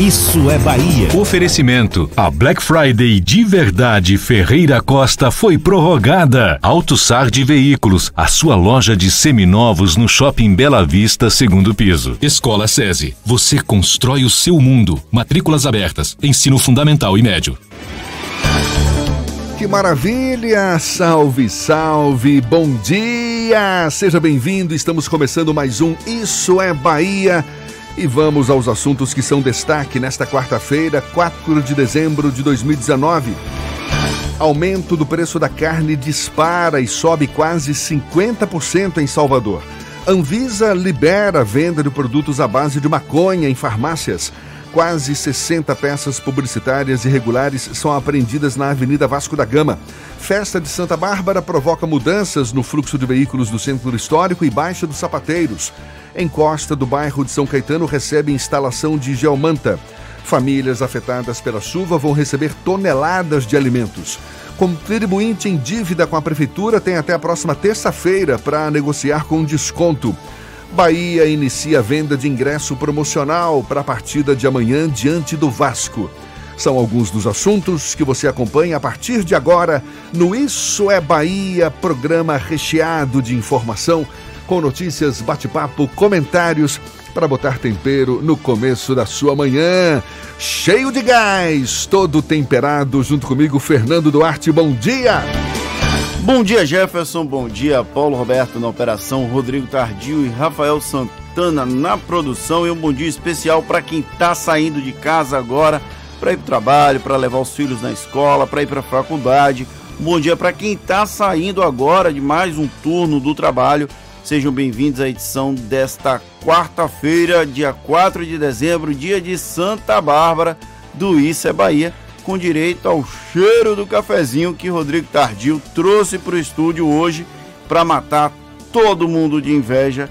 Isso é Bahia. Oferecimento. A Black Friday de verdade Ferreira Costa foi prorrogada. AutoSar de Veículos, a sua loja de seminovos no Shopping Bela Vista, segundo piso. Escola SESI. Você constrói o seu mundo. Matrículas abertas. Ensino fundamental e médio. Que maravilha! Salve, salve! Bom dia! Seja bem-vindo. Estamos começando mais um Isso é Bahia e vamos aos assuntos que são destaque nesta quarta-feira, 4 de dezembro de 2019. Aumento do preço da carne dispara e sobe quase 50% em Salvador. Anvisa libera a venda de produtos à base de maconha em farmácias. Quase 60 peças publicitárias irregulares são apreendidas na Avenida Vasco da Gama. Festa de Santa Bárbara provoca mudanças no fluxo de veículos do centro histórico e Baixa dos Sapateiros. Encosta do bairro de São Caetano recebe instalação de geomanta. Famílias afetadas pela chuva vão receber toneladas de alimentos. Contribuinte em dívida com a prefeitura tem até a próxima terça-feira para negociar com desconto. Bahia inicia a venda de ingresso promocional para a partida de amanhã diante do Vasco. São alguns dos assuntos que você acompanha a partir de agora no Isso é Bahia, programa recheado de informação com notícias, bate-papo, comentários para botar tempero no começo da sua manhã. Cheio de gás, todo temperado, junto comigo, Fernando Duarte. Bom dia! Bom dia, Jefferson. Bom dia, Paulo Roberto na operação, Rodrigo Tardio e Rafael Santana na produção. E um bom dia especial para quem está saindo de casa agora para ir para o trabalho, para levar os filhos na escola, para ir para a faculdade. Um bom dia para quem está saindo agora de mais um turno do trabalho Sejam bem-vindos à edição desta quarta-feira, dia 4 de dezembro, dia de Santa Bárbara, do Isso é Bahia, com direito ao cheiro do cafezinho que Rodrigo Tardio trouxe para o estúdio hoje para matar todo mundo de inveja.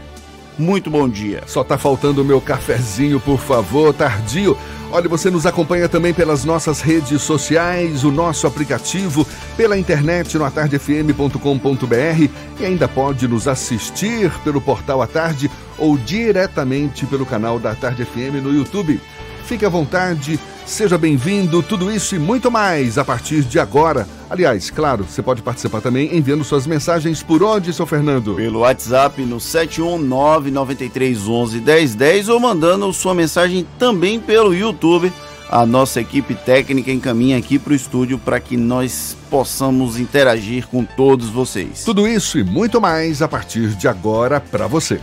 Muito bom dia. Só tá faltando o meu cafezinho, por favor, Tardio. Olha, você nos acompanha também pelas nossas redes sociais, o nosso aplicativo, pela internet no atardefm.com.br e ainda pode nos assistir pelo portal A Tarde ou diretamente pelo canal da Tarde FM no YouTube. Fique à vontade, seja bem-vindo, tudo isso e muito mais a partir de agora. Aliás, claro, você pode participar também enviando suas mensagens por onde, seu Fernando? Pelo WhatsApp no 71993111010 ou mandando sua mensagem também pelo YouTube. A nossa equipe técnica encaminha aqui para o estúdio para que nós possamos interagir com todos vocês. Tudo isso e muito mais a partir de agora para você.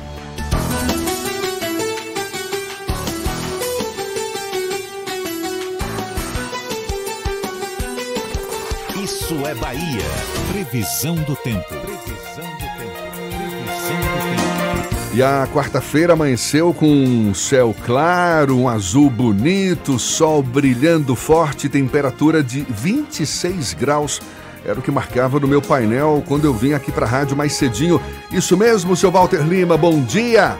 Bahia. Previsão do tempo. Previsão do tempo. Previsão do tempo. E a quarta-feira amanheceu com um céu claro, um azul bonito, sol brilhando forte, temperatura de 26 graus. Era o que marcava no meu painel quando eu vim aqui para a rádio mais cedinho. Isso mesmo, seu Walter Lima, bom dia!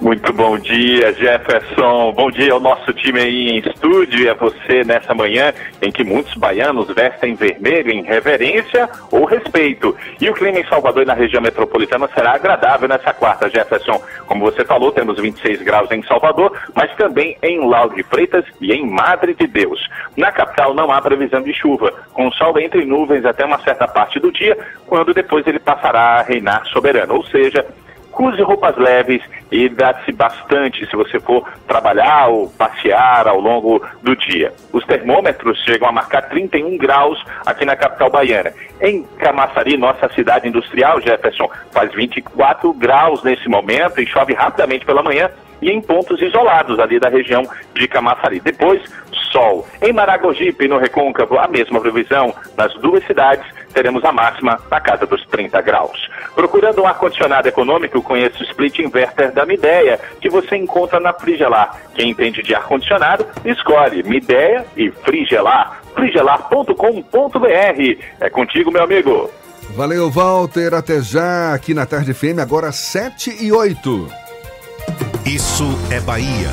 Muito bom dia, Jefferson. Bom dia ao nosso time aí em estúdio e a você nessa manhã em que muitos baianos vestem vermelho em reverência ou respeito. E o clima em Salvador e na região metropolitana será agradável nessa quarta, Jefferson. Como você falou, temos 26 graus em Salvador, mas também em Lauro de Freitas e em Madre de Deus. Na capital não há previsão de chuva, com sol entre nuvens até uma certa parte do dia, quando depois ele passará a reinar soberano, ou seja, use roupas leves e hidrate-se bastante se você for trabalhar ou passear ao longo do dia. Os termômetros chegam a marcar 31 graus aqui na capital baiana. Em Camaçari, nossa cidade industrial, Jefferson, faz 24 graus nesse momento e chove rapidamente pela manhã e em pontos isolados ali da região de Camaçari. Depois, sol. Em Maragogipe no Recôncavo, a mesma previsão. Nas duas cidades, teremos a máxima na casa dos 30 graus. Procurando um ar-condicionado econômico, conheça o Split Inverter da Mideia, que você encontra na Frigelar. Quem entende de ar-condicionado, escolhe Mideia e Frigelar. frigelar.com.br. É contigo, meu amigo. Valeu, Walter. Até já aqui na Tarde Fêmea, agora 7 e 8. Isso é Bahia.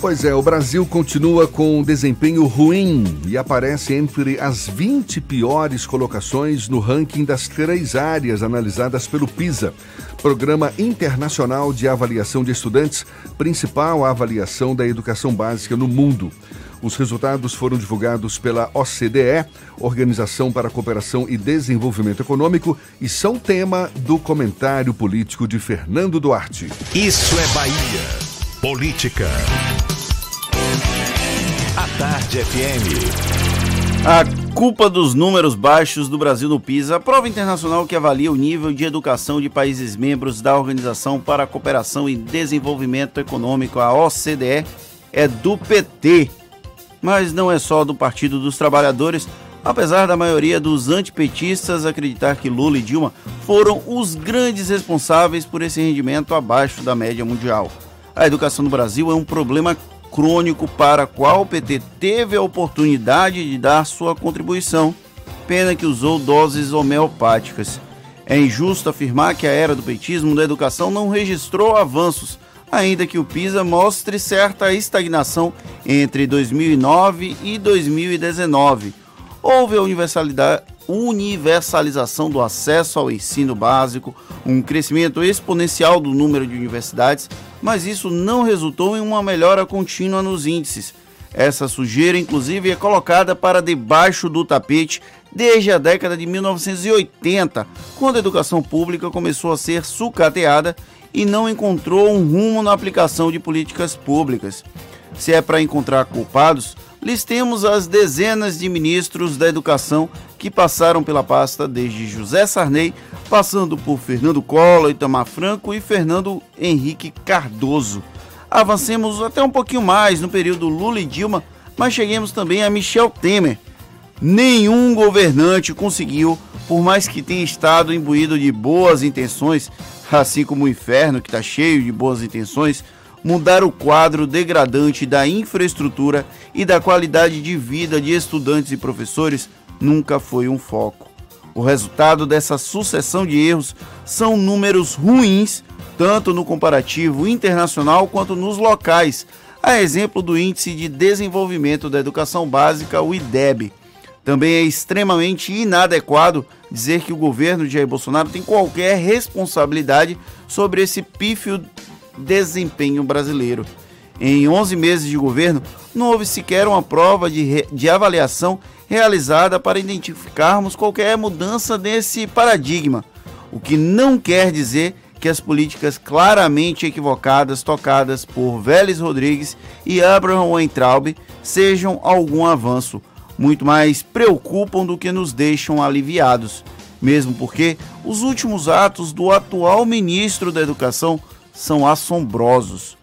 Pois é, o Brasil continua com um desempenho ruim e aparece entre as 20 piores colocações no ranking das três áreas analisadas pelo PISA, Programa Internacional de Avaliação de Estudantes, principal avaliação da educação básica no mundo. Os resultados foram divulgados pela OCDE, Organização para a Cooperação e Desenvolvimento Econômico, e são tema do comentário político de Fernando Duarte. Isso é Bahia. Política. A Tarde FM. A culpa dos números baixos do Brasil no PISA, a prova internacional que avalia o nível de educação de países membros da Organização para a Cooperação e Desenvolvimento Econômico, a OCDE, é do PT. Mas não é só do Partido dos Trabalhadores, apesar da maioria dos antipetistas acreditar que Lula e Dilma foram os grandes responsáveis por esse rendimento abaixo da média mundial. A educação no Brasil é um problema crônico para qual o PT teve a oportunidade de dar sua contribuição, pena que usou doses homeopáticas. É injusto afirmar que a era do petismo da educação não registrou avanços, ainda que o PISA mostre certa estagnação entre 2009 e 2019. Houve a universalidade, universalização do acesso ao ensino básico, um crescimento exponencial do número de universidades, mas isso não resultou em uma melhora contínua nos índices. Essa sujeira, inclusive, é colocada para debaixo do tapete desde a década de 1980, quando a educação pública começou a ser sucateada e não encontrou um rumo na aplicação de políticas públicas. Se é para encontrar culpados, listemos as dezenas de ministros da educação que passaram pela pasta desde José Sarney, passando por Fernando Collor, Itamar Franco e Fernando Henrique Cardoso. Avancemos até um pouquinho mais no período Lula e Dilma, mas cheguemos também a Michel Temer. Nenhum governante conseguiu, por mais que tenha estado imbuído de boas intenções, assim como o inferno que está cheio de boas intenções, mudar o quadro degradante da infraestrutura e da qualidade de vida de estudantes e professores nunca foi um foco. O resultado dessa sucessão de erros são números ruins, tanto no comparativo internacional quanto nos locais, a exemplo do Índice de Desenvolvimento da Educação Básica, o IDEB. Também é extremamente inadequado dizer que o governo de Jair Bolsonaro tem qualquer responsabilidade sobre esse pífio desempenho brasileiro. Em 11 meses de governo, não houve sequer uma prova de, de avaliação realizada para identificarmos qualquer mudança nesse paradigma, o que não quer dizer que as políticas claramente equivocadas tocadas por Vélez Rodrigues e Abraham Weintraub sejam algum avanço, muito mais preocupam do que nos deixam aliviados, mesmo porque os últimos atos do atual ministro da Educação são assombrosos.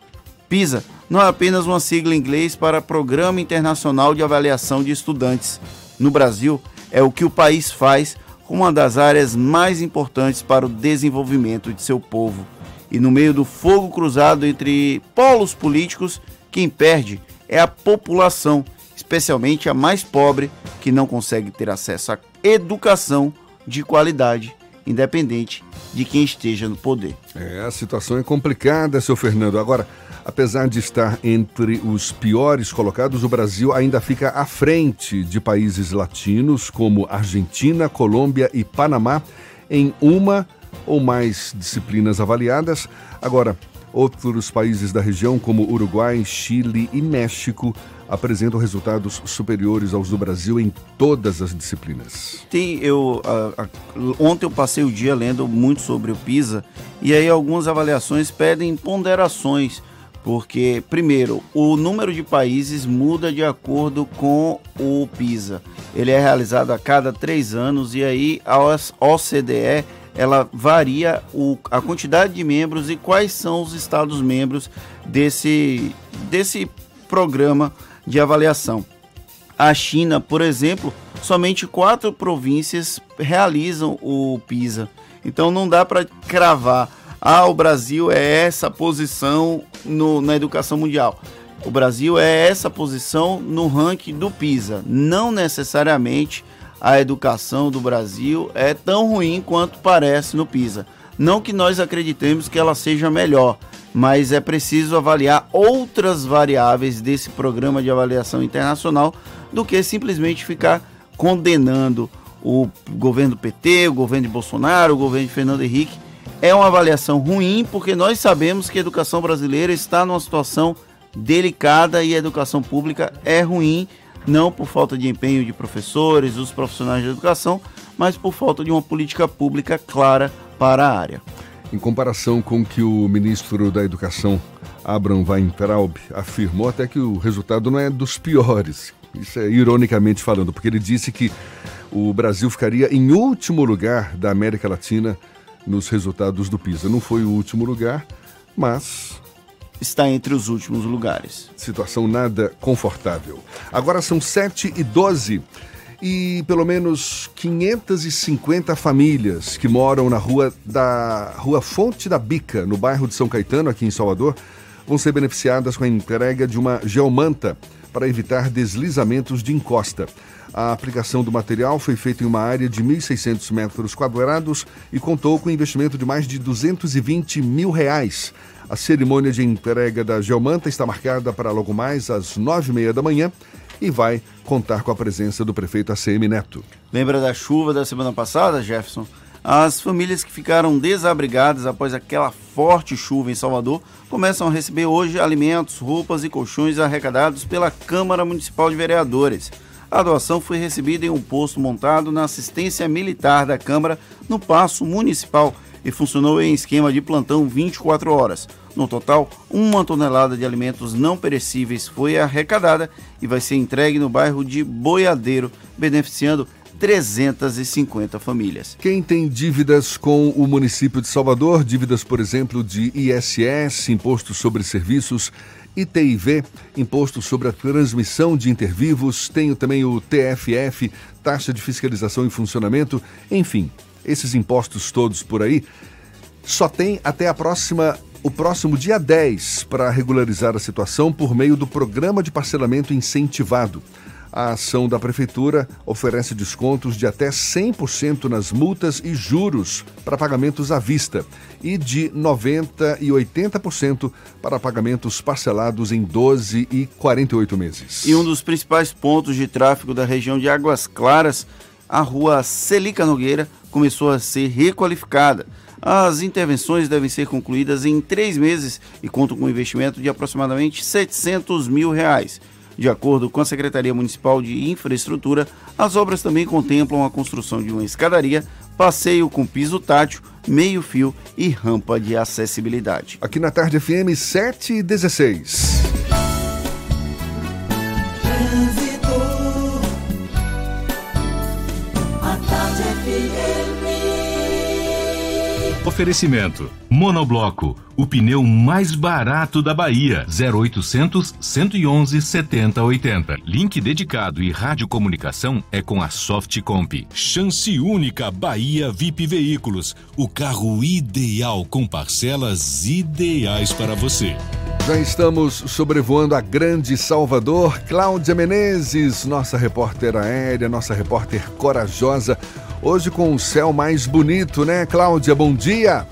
PISA não é apenas uma sigla em inglês para Programa Internacional de Avaliação de Estudantes. No Brasil, é o que o país faz com uma das áreas mais importantes para o desenvolvimento de seu povo. E no meio do fogo cruzado entre polos políticos, quem perde é a população, especialmente a mais pobre, que não consegue ter acesso à educação de qualidade, independente de quem esteja no poder. É, a situação é complicada, seu Fernando. Agora, apesar de estar entre os piores colocados, o Brasil ainda fica à frente de países latinos como Argentina, Colômbia e Panamá em uma ou mais disciplinas avaliadas. Agora, outros países da região, como Uruguai, Chile e México, apresentam resultados superiores aos do Brasil em todas as disciplinas. Tem, eu, a, a, ontem eu passei o dia lendo muito sobre o PISA e aí algumas avaliações pedem ponderações, porque, primeiro, o número de países muda de acordo com o PISA. Ele é realizado a cada três anos e aí a OCDE ela varia o, a quantidade de membros e quais são os estados membros desse, desse programa de avaliação. A China, por exemplo, somente quatro províncias realizam o PISA. Então não dá para cravar, ah, o Brasil é essa posição no, na educação mundial. O Brasil é essa posição no ranking do PISA. Não necessariamente a educação do Brasil é tão ruim quanto parece no PISA. Não que nós acreditemos que ela seja melhor, mas é preciso avaliar outras variáveis desse programa de avaliação internacional do que simplesmente ficar condenando o governo PT, o governo de Bolsonaro, o governo de Fernando Henrique. É uma avaliação ruim porque nós sabemos que a educação brasileira está numa situação delicada e a educação pública é ruim, não por falta de empenho de professores, dos profissionais de educação, mas por falta de uma política pública clara para a área em comparação com o que o ministro da Educação, Abraham Weintraub, afirmou até que o resultado não é dos piores. Isso é ironicamente falando, porque ele disse que o Brasil ficaria em último lugar da América Latina nos resultados do PISA. Não foi o último lugar, mas está entre os últimos lugares. Situação nada confortável. Agora são 7 e 12 e pelo menos 550 famílias que moram na rua da Rua Fonte da Bica, no bairro de São Caetano, aqui em Salvador, vão ser beneficiadas com a entrega de uma geomanta para evitar deslizamentos de encosta. A aplicação do material foi feita em uma área de 1.600 metros quadrados e contou com investimento de mais de 220 mil reais. A cerimônia de entrega da geomanta está marcada para logo mais às nove e meia da manhã e vai contar com a presença do prefeito ACM Neto. Lembra da chuva da semana passada, Jefferson? As famílias que ficaram desabrigadas após aquela forte chuva em Salvador começam a receber hoje alimentos, roupas e colchões arrecadados pela Câmara Municipal de Vereadores. A doação foi recebida em um posto montado na assistência militar da Câmara no Paço Municipal e funcionou em esquema de plantão 24 horas. No total, uma tonelada de alimentos não perecíveis foi arrecadada e vai ser entregue no bairro de Boiadeiro, beneficiando 350 famílias. Quem tem dívidas com o município de Salvador, dívidas, por exemplo, de ISS, Imposto sobre Serviços, ITIV, Imposto sobre a Transmissão de Intervivos, tenho também o TFF, Taxa de Fiscalização e Funcionamento, enfim, esses impostos todos por aí, só tem até a próxima o próximo dia 10 para regularizar a situação por meio do programa de parcelamento incentivado. A ação da Prefeitura oferece descontos de até 100% nas multas e juros para pagamentos à vista e de 90% e 80% para pagamentos parcelados em 12 e 48 meses. E um dos principais pontos de tráfego da região de Águas Claras, a rua Celica Nogueira, começou a ser requalificada. As intervenções devem ser concluídas em três meses e contam com um investimento de aproximadamente 700 mil reais. De acordo com a Secretaria Municipal de Infraestrutura, as obras também contemplam a construção de uma escadaria, passeio com piso tátil, meio-fio e rampa de acessibilidade. Aqui na Tarde FM 716. Oferecimento: Monobloco, o pneu mais barato da Bahia. 0800 111 7080. Link dedicado e radiocomunicação é com a Softcomp. Chance única Bahia VIP Veículos, o carro ideal com parcelas ideais para você. Já estamos sobrevoando a grande Salvador. Cláudia Menezes, nossa repórter aérea, nossa repórter corajosa Hoje com o céu mais bonito, né, Cláudia? Bom dia!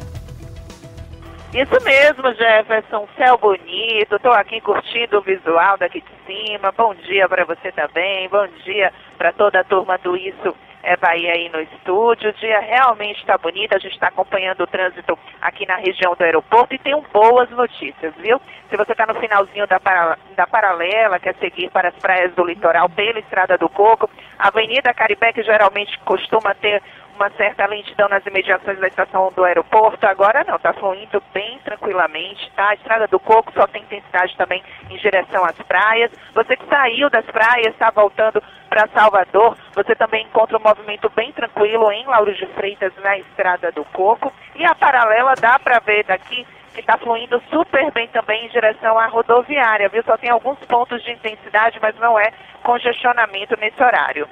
Isso mesmo, Jefferson. Céu bonito. Estou aqui curtindo o visual daqui de cima. Bom dia para você também. Bom dia para toda a turma do Isso é Bahia aí no estúdio. O dia realmente está bonito. A gente está acompanhando o trânsito aqui na região do aeroporto e tem boas notícias, viu? Se você está no finalzinho da, para, da paralela, quer seguir para as praias do litoral pela Estrada do Coco, a Avenida Caribé, que geralmente costuma ter uma certa lentidão nas imediações da estação do aeroporto. Agora não, está fluindo bem tranquilamente, tá? A Estrada do Coco só tem intensidade também em direção às praias. Você que saiu das praias, está voltando para Salvador, você também encontra um movimento bem tranquilo em Lauro de Freitas, na Estrada do Coco. E a paralela dá para ver daqui que está fluindo super bem também em direção à rodoviária, viu? Só tem alguns pontos de intensidade, mas não é congestionamento nesse horário.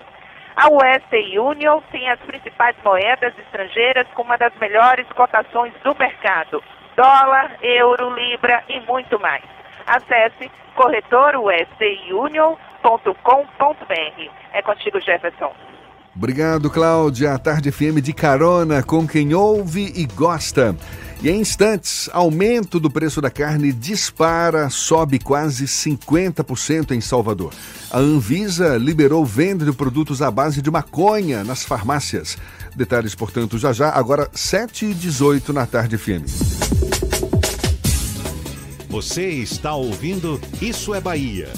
A Western Union tem as principais moedas estrangeiras com uma das melhores cotações do mercado: dólar, euro, libra e muito mais. Acesse corretorwesternunion.com.br. É contigo, Jefferson. Obrigado, Cláudia. A Tarde FM de carona com quem ouve e gosta. E em instantes, aumento do preço da carne dispara, sobe quase 50% em Salvador. A Anvisa liberou venda de produtos à base de maconha nas farmácias. Detalhes, portanto, já já, agora 7 e 18 na Tarde FM. Você está ouvindo Isso é Bahia.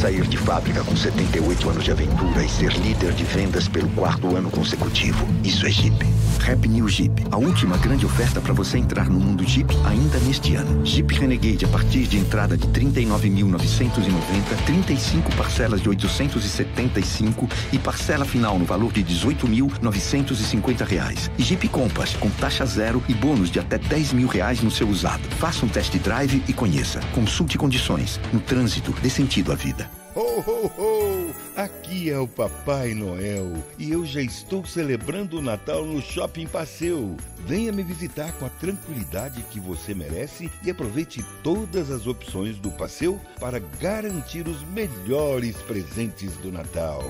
Sair de fábrica com 78 anos de aventura e ser líder de vendas pelo quarto ano consecutivo. Isso é Jeep. Rap New Jeep. A última grande oferta para você entrar no mundo Jeep ainda neste ano. Jeep Renegade a partir de entrada de 39.990, 35 parcelas de 875 e parcela final no valor de 18.950 reais. E Jeep Compass com taxa zero e bônus de até 10 mil reais no seu usado. Faça um test drive e conheça. Consulte condições. No trânsito, dê sentido à vida. Ho, ho, ho! Aqui é o Papai Noel e eu já estou celebrando o Natal no Shopping Passeu. Venha me visitar com a tranquilidade que você merece e aproveite todas as opções do Passeu para garantir os melhores presentes do Natal.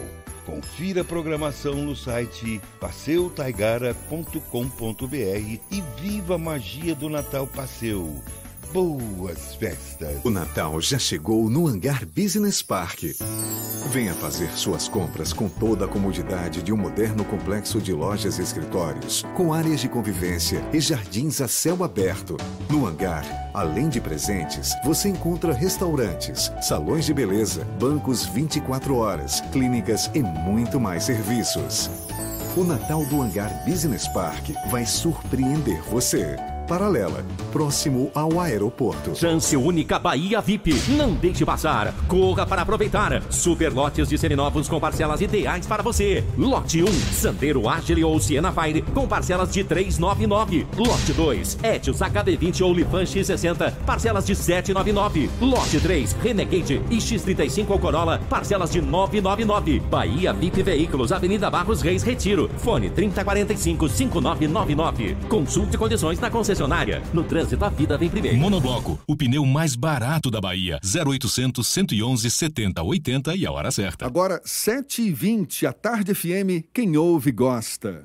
Confira a programação no site passeutaigara.com.br e viva a magia do Natal Passeu. Boas festas! O Natal já chegou no Hangar Business Park. Venha fazer suas compras com toda a comodidade de um moderno complexo de lojas e escritórios, com áreas de convivência e jardins a céu aberto. No hangar, além de presentes, você encontra restaurantes, salões de beleza, bancos 24 horas, clínicas e muito mais serviços. O Natal do Hangar Business Park vai surpreender você paralela, próximo ao aeroporto. Chance única Bahia VIP. Não deixe passar. Corra para aproveitar. Super lotes de seminovos com parcelas ideais para você. Lote 1, Sandero Agile ou Siena Fire com parcelas de 399. Lote 2, Etios HB20 ou Lifan X60, parcelas de 799. Lote 3, Renegade e X35 ou Corolla, parcelas de 999. Bahia VIP Veículos, Avenida Barros Reis Retiro. Fone 3045 5999. Consulte condições na concessionária concessionária. No trânsito, a vida vem primeiro. Monobloco, o pneu mais barato da Bahia. 0800 111 70 80 e a hora certa. Agora, 7h20, a Tarde FM, quem ouve gosta.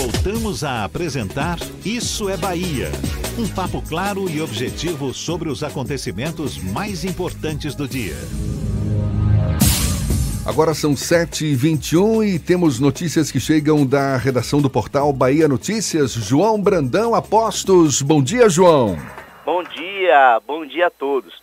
Voltamos a apresentar Isso é Bahia. Um papo claro e objetivo sobre os acontecimentos mais importantes do dia. Agora são 7h21 e temos notícias que chegam da redação do portal Bahia Notícias. João Brandão Apostos. Bom dia, João. Bom dia, bom dia a todos.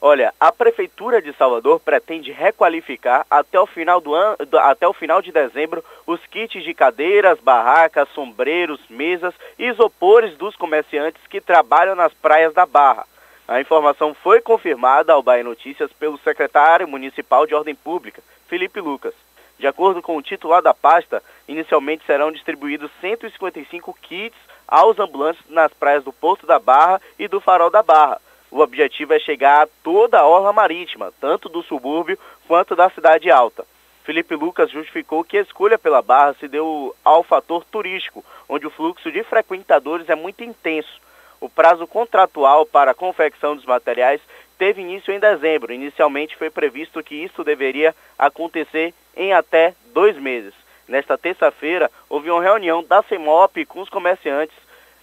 Olha, a Prefeitura de Salvador pretende requalificar até o final, do ano, até o final de dezembro os kits de cadeiras, barracas, sombreiros, mesas e isopores dos comerciantes que trabalham nas praias da Barra. A informação foi confirmada ao Bahia Notícias pelo secretário municipal de Ordem Pública, Felipe Lucas. De acordo com o titular da pasta, inicialmente serão distribuídos 155 kits aos ambulantes nas praias do Porto da Barra e do Farol da Barra. O objetivo é chegar a toda a orla marítima, tanto do subúrbio quanto da cidade alta. Felipe Lucas justificou que a escolha pela Barra se deu ao fator turístico, onde o fluxo de frequentadores é muito intenso. O prazo contratual para a confecção dos materiais teve início em dezembro. Inicialmente foi previsto que isso deveria acontecer em até dois meses. Nesta terça-feira, houve uma reunião da CEMOP com os comerciantes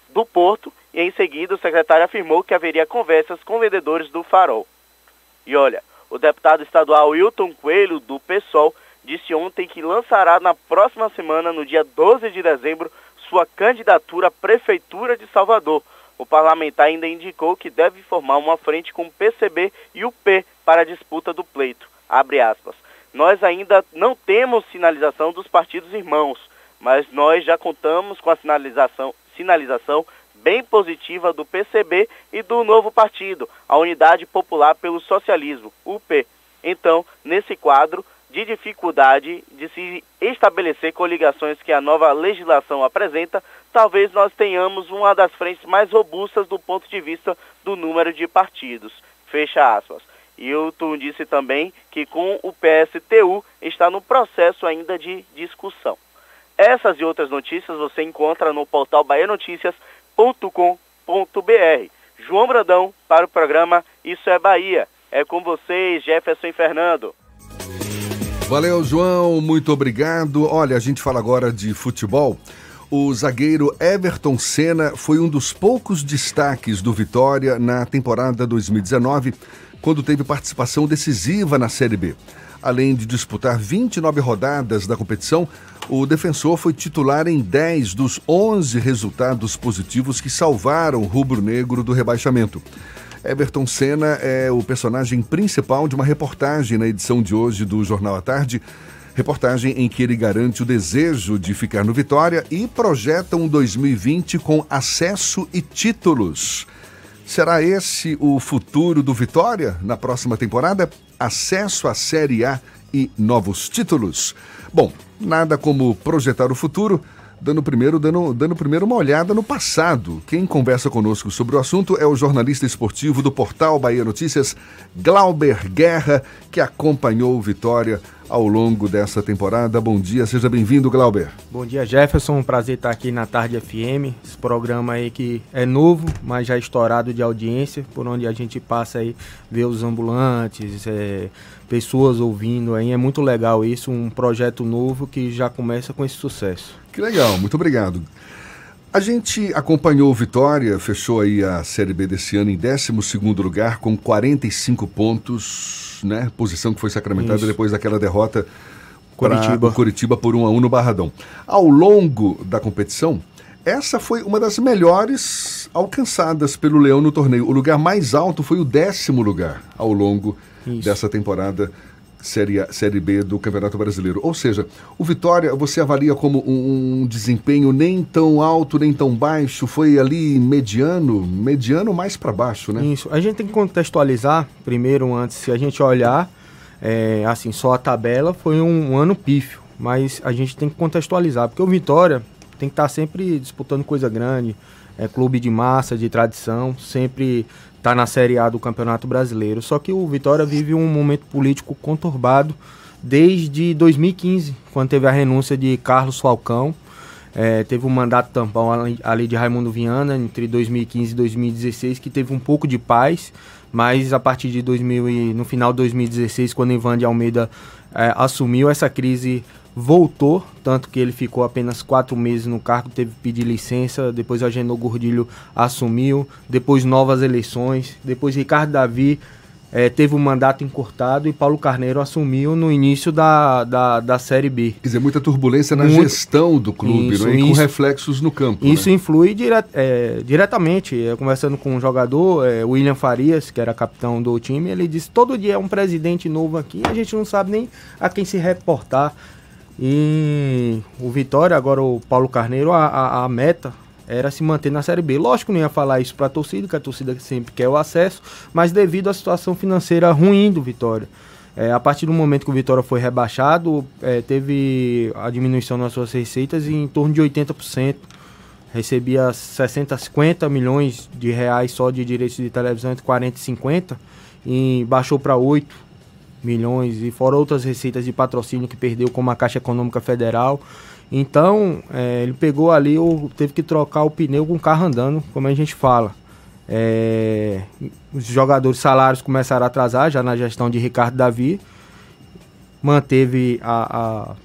do Porto e, em seguida, o secretário afirmou que haveria conversas com vendedores do Farol. E olha, o deputado estadual Wilton Coelho, do PSOL, disse ontem que lançará na próxima semana, no dia 12 de dezembro, sua candidatura à Prefeitura de Salvador. O parlamentar ainda indicou que deve formar uma frente com o PCB e o P para a disputa do pleito. Nós ainda não temos sinalização dos partidos irmãos, mas nós já contamos com a sinalização, sinalização bem positiva do PCB e do novo partido, a Unidade Popular pelo Socialismo, UP. Então, nesse quadro de dificuldade de se estabelecer coligações que a nova legislação apresenta, talvez nós tenhamos uma das frentes mais robustas do ponto de vista do número de partidos. Fecha aspas. Hilton disse também que com o PSTU está no processo ainda de discussão. Essas e outras notícias você encontra no portal baianoticias.com.br. João Brandão para o programa Isso é Bahia. É com vocês, Jefferson e Fernando. Valeu, João, muito obrigado. Olha, a gente fala agora de futebol. O zagueiro Everton Senna foi um dos poucos destaques do Vitória na temporada 2019 quando teve participação decisiva na Série B. Além de disputar 29 rodadas da competição, o defensor foi titular em 10 dos 11 resultados positivos que salvaram o rubro-negro do rebaixamento. Everton Senna é o personagem principal de uma reportagem na edição de hoje do Jornal à Tarde, reportagem em que ele garante o desejo de ficar no Vitória e projeta um 2020 com acesso e títulos. Será esse o futuro do Vitória na próxima temporada? Acesso à Série A e novos títulos? Bom, nada como projetar o futuro dando primeiro, dando, dando primeiro uma olhada no passado. Quem conversa conosco sobre o assunto é o jornalista esportivo do portal Bahia Notícias, Glauber Guerra, que acompanhou o Vitória ao longo dessa temporada. Bom dia, seja bem-vindo, Glauber. Bom dia, Jefferson. Um prazer estar aqui na Tarde FM. Esse programa aí que é novo, mas já estourado de audiência, por onde a gente passa aí, ver os ambulantes, é, pessoas ouvindo aí. É muito legal isso, um projeto novo que já começa com esse sucesso. Que legal, muito obrigado. A gente acompanhou o Vitória, fechou aí a Série B desse ano em 12 lugar com 45 pontos né? Posição que foi sacramentada Isso. depois daquela derrota Curitiba. Curitiba por 1 a 1 no Barradão. Ao longo da competição, essa foi uma das melhores alcançadas pelo Leão no torneio. O lugar mais alto foi o décimo lugar ao longo Isso. dessa temporada série, a, série B do Campeonato Brasileiro. Ou seja, o Vitória você avalia como um, um, desempenho nem tão alto nem tão baixo, foi ali mediano, mediano mais para baixo, né? Isso. A gente tem que contextualizar primeiro antes, se a gente olhar, é, assim, só a tabela foi um, um ano pífio, mas a gente tem que contextualizar, porque o Vitória tem que estar tá sempre disputando coisa grande, é clube de massa, de tradição, sempre está na Série A do Campeonato Brasileiro. Só que o Vitória vive um momento político conturbado desde 2015, quando teve a renúncia de Carlos Falcão. É, teve um mandato tampão ali de Raimundo Viana entre 2015 e 2016, que teve um pouco de paz, mas a partir de 2000 e, no final de 2016, quando Ivan de Almeida é, assumiu essa crise voltou, tanto que ele ficou apenas quatro meses no cargo, teve que pedir licença, depois Agenor Gordilho assumiu, depois novas eleições, depois Ricardo Davi é, teve um mandato encurtado e Paulo Carneiro assumiu no início da, da, da Série B. Quer dizer, muita turbulência na Muito... gestão do clube, isso, né? e com reflexos no campo. Isso né? influi dire... é, diretamente. Eu, conversando com um jogador, é, William Farias, que era capitão do time, ele disse: todo dia é um presidente novo aqui, a gente não sabe nem a quem se reportar. E o Vitória, agora o Paulo Carneiro, a, a, a, meta era se manter na Série B. Lógico que não ia falar isso para a torcida, que a torcida sempre quer o acesso, mas devido à situação financeira ruim do Vitória. É, a partir do momento que o Vitória foi rebaixado, é, teve a diminuição nas suas receitas em torno de 80%. Recebia 60, 50 milhões de reais só de direitos de televisão, entre 40 e 50, e baixou para 8 milhões, e fora outras receitas de patrocínio que perdeu, como a Caixa Econômica Federal. Então, é, ele pegou ali, o, teve que trocar o pneu com o carro andando, como a gente fala. É, os jogadores salários começaram a atrasar já na gestão de Ricardo Davi. Manteve a, a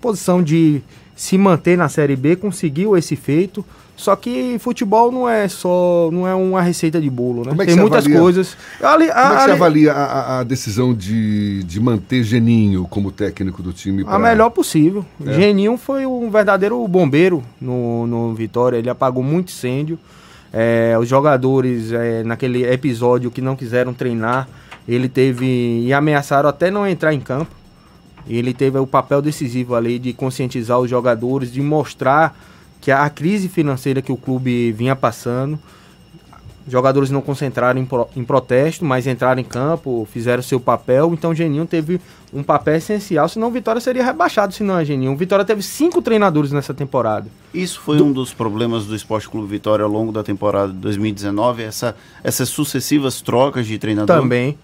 posição de se manter na Série B, conseguiu esse feito. Só que futebol não é só, não é uma receita de bolo, né? É Tem muitas avalia, coisas. Ali, Como é que ali, você avalia a, a decisão de, de manter Geninho como técnico do time? A melhor possível. É. Geninho foi um verdadeiro bombeiro no, no Vitória. Ele apagou muito incêndio. É, os jogadores, é, naquele episódio que não quiseram treinar, ele teve. e ameaçaram até não entrar em campo. Ele teve o papel decisivo ali de conscientizar os jogadores, de mostrar que a crise financeira que o clube vinha passando. Jogadores não concentraram em, pro, em protesto, mas entraram em campo, fizeram seu papel. Então o Geninho teve um papel essencial, senão o Vitória seria rebaixado, se não é Geninho. O Vitória teve cinco treinadores nessa temporada. Isso foi um dos problemas do Esporte Clube Vitória ao longo da temporada de 2019, essa, essas sucessivas trocas de treinador? Também.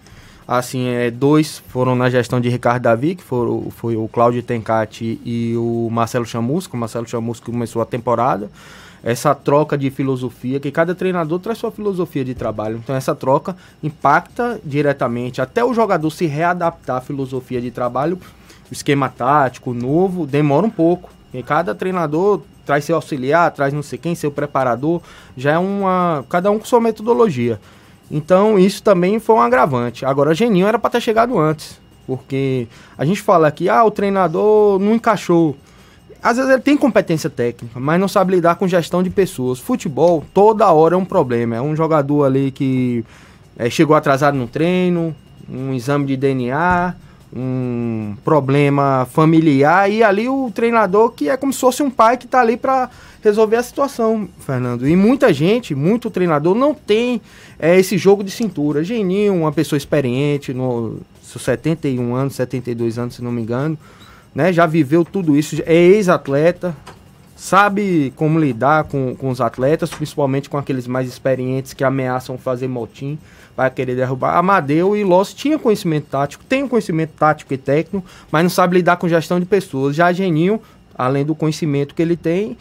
Assim, é, dois foram na gestão de Ricardo Davi, que foram, foi o Cláudio Tencati e o Marcelo Chamusco. O Marcelo Chamusco começou a temporada. Essa troca de filosofia, que cada treinador traz sua filosofia de trabalho. Então, essa troca impacta diretamente até o jogador se readaptar à filosofia de trabalho. O esquema tático novo demora um pouco. E cada treinador traz seu auxiliar, traz não sei quem, seu preparador. Já é uma. Cada um com sua metodologia. Então isso também foi um agravante. Agora, Geninho era para ter chegado antes. Porque a gente fala que ah, o treinador não encaixou. Às vezes ele tem competência técnica, mas não sabe lidar com gestão de pessoas. Futebol, toda hora é um problema. É um jogador ali que é, chegou atrasado no treino, um exame de DNA, um problema familiar, e ali o treinador que é como se fosse um pai que está ali para resolver a situação, Fernando. E muita gente, muito treinador, não tem é, esse jogo de cintura. Geninho, uma pessoa experiente, no seus 71 anos, 72 anos, se não me engano, né, já viveu tudo isso, é ex-atleta, sabe como lidar com, com os atletas, principalmente com aqueles mais experientes que ameaçam fazer motim, vai querer derrubar. Amadeu e Loss tinham conhecimento tático, tem um conhecimento tático e técnico, mas não sabe lidar com gestão de pessoas. Já Geninho, além do conhecimento que ele tem,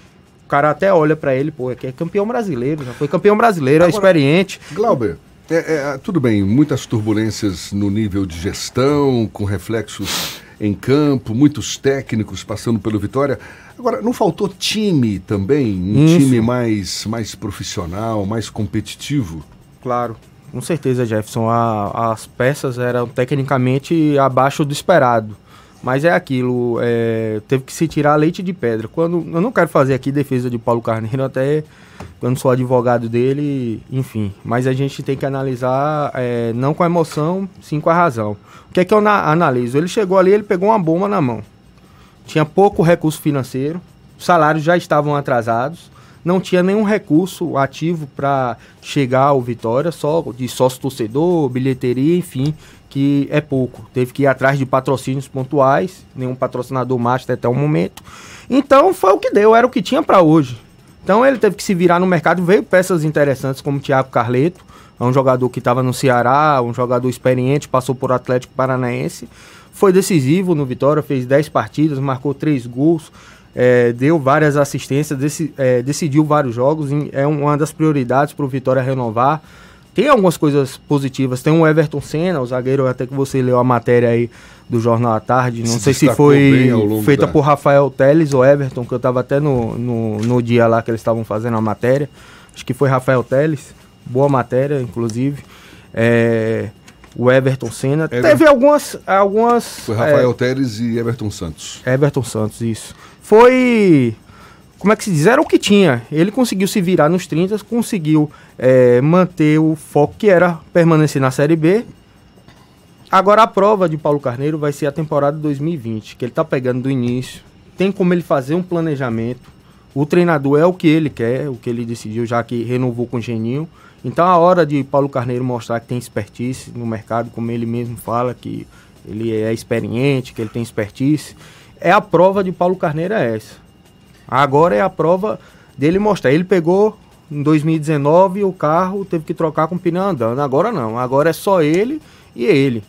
o cara até olha para ele, pô, é que é campeão brasileiro, já foi campeão brasileiro, é Agora, experiente. Glauber, é, é, tudo bem, muitas turbulências no nível de gestão, com reflexos em campo, muitos técnicos passando pelo Vitória. Agora, não faltou time também? Um Isso. time mais, mais profissional, mais competitivo? Claro, com certeza, Jefferson. A- as peças eram tecnicamente abaixo do esperado. Mas é aquilo, é, teve que se tirar leite de pedra. Quando Eu não quero fazer aqui defesa de Paulo Carneiro, até quando sou advogado dele, enfim. Mas a gente tem que analisar é, não com a emoção, sim com a razão. O que é que eu na- analiso? Ele chegou ali, ele pegou uma bomba na mão. Tinha pouco recurso financeiro, os salários já estavam atrasados, não tinha nenhum recurso ativo para chegar ao Vitória, só de sócio torcedor, bilheteria, enfim, que é pouco. Teve que ir atrás de patrocínios pontuais, nenhum patrocinador master até o momento. Então foi o que deu, era o que tinha para hoje. Então ele teve que se virar no mercado, veio peças interessantes como Thiago Carleto, é um jogador que estava no Ceará, um jogador experiente, passou por Atlético Paranaense, foi decisivo no Vitória, fez 10 partidas, marcou 3 gols, é, deu várias assistências, deci- é, decidiu vários jogos, é uma das prioridades para o Vitória renovar. Tem algumas coisas positivas, tem o Everton Senna, o zagueiro, até que você leu a matéria aí do Jornal à Tarde, não Se sei se foi feita da- por Rafael Teles ou Everton, que eu estava até no, no, no dia lá que eles estavam fazendo a matéria. Acho que foi Rafael Teles, boa matéria, inclusive. É, o Everton Senna. Ever- Teve algumas. algumas Foi Rafael é, Teres e Everton Santos. Everton Santos, isso. Foi. Como é que se diz? Era o que tinha. Ele conseguiu se virar nos 30, conseguiu é, manter o foco que era permanecer na Série B. Agora a prova de Paulo Carneiro vai ser a temporada 2020, que ele tá pegando do início. Tem como ele fazer um planejamento. O treinador é o que ele quer, o que ele decidiu, já que renovou com o Geninho. Então a hora de Paulo Carneiro mostrar que tem expertise no mercado, como ele mesmo fala, que ele é experiente, que ele tem expertise. É a prova de Paulo Carneiro é essa. Agora é a prova dele mostrar. Ele pegou em 2019 o carro teve que trocar com o pneu andando. Agora não. Agora é só ele e ele.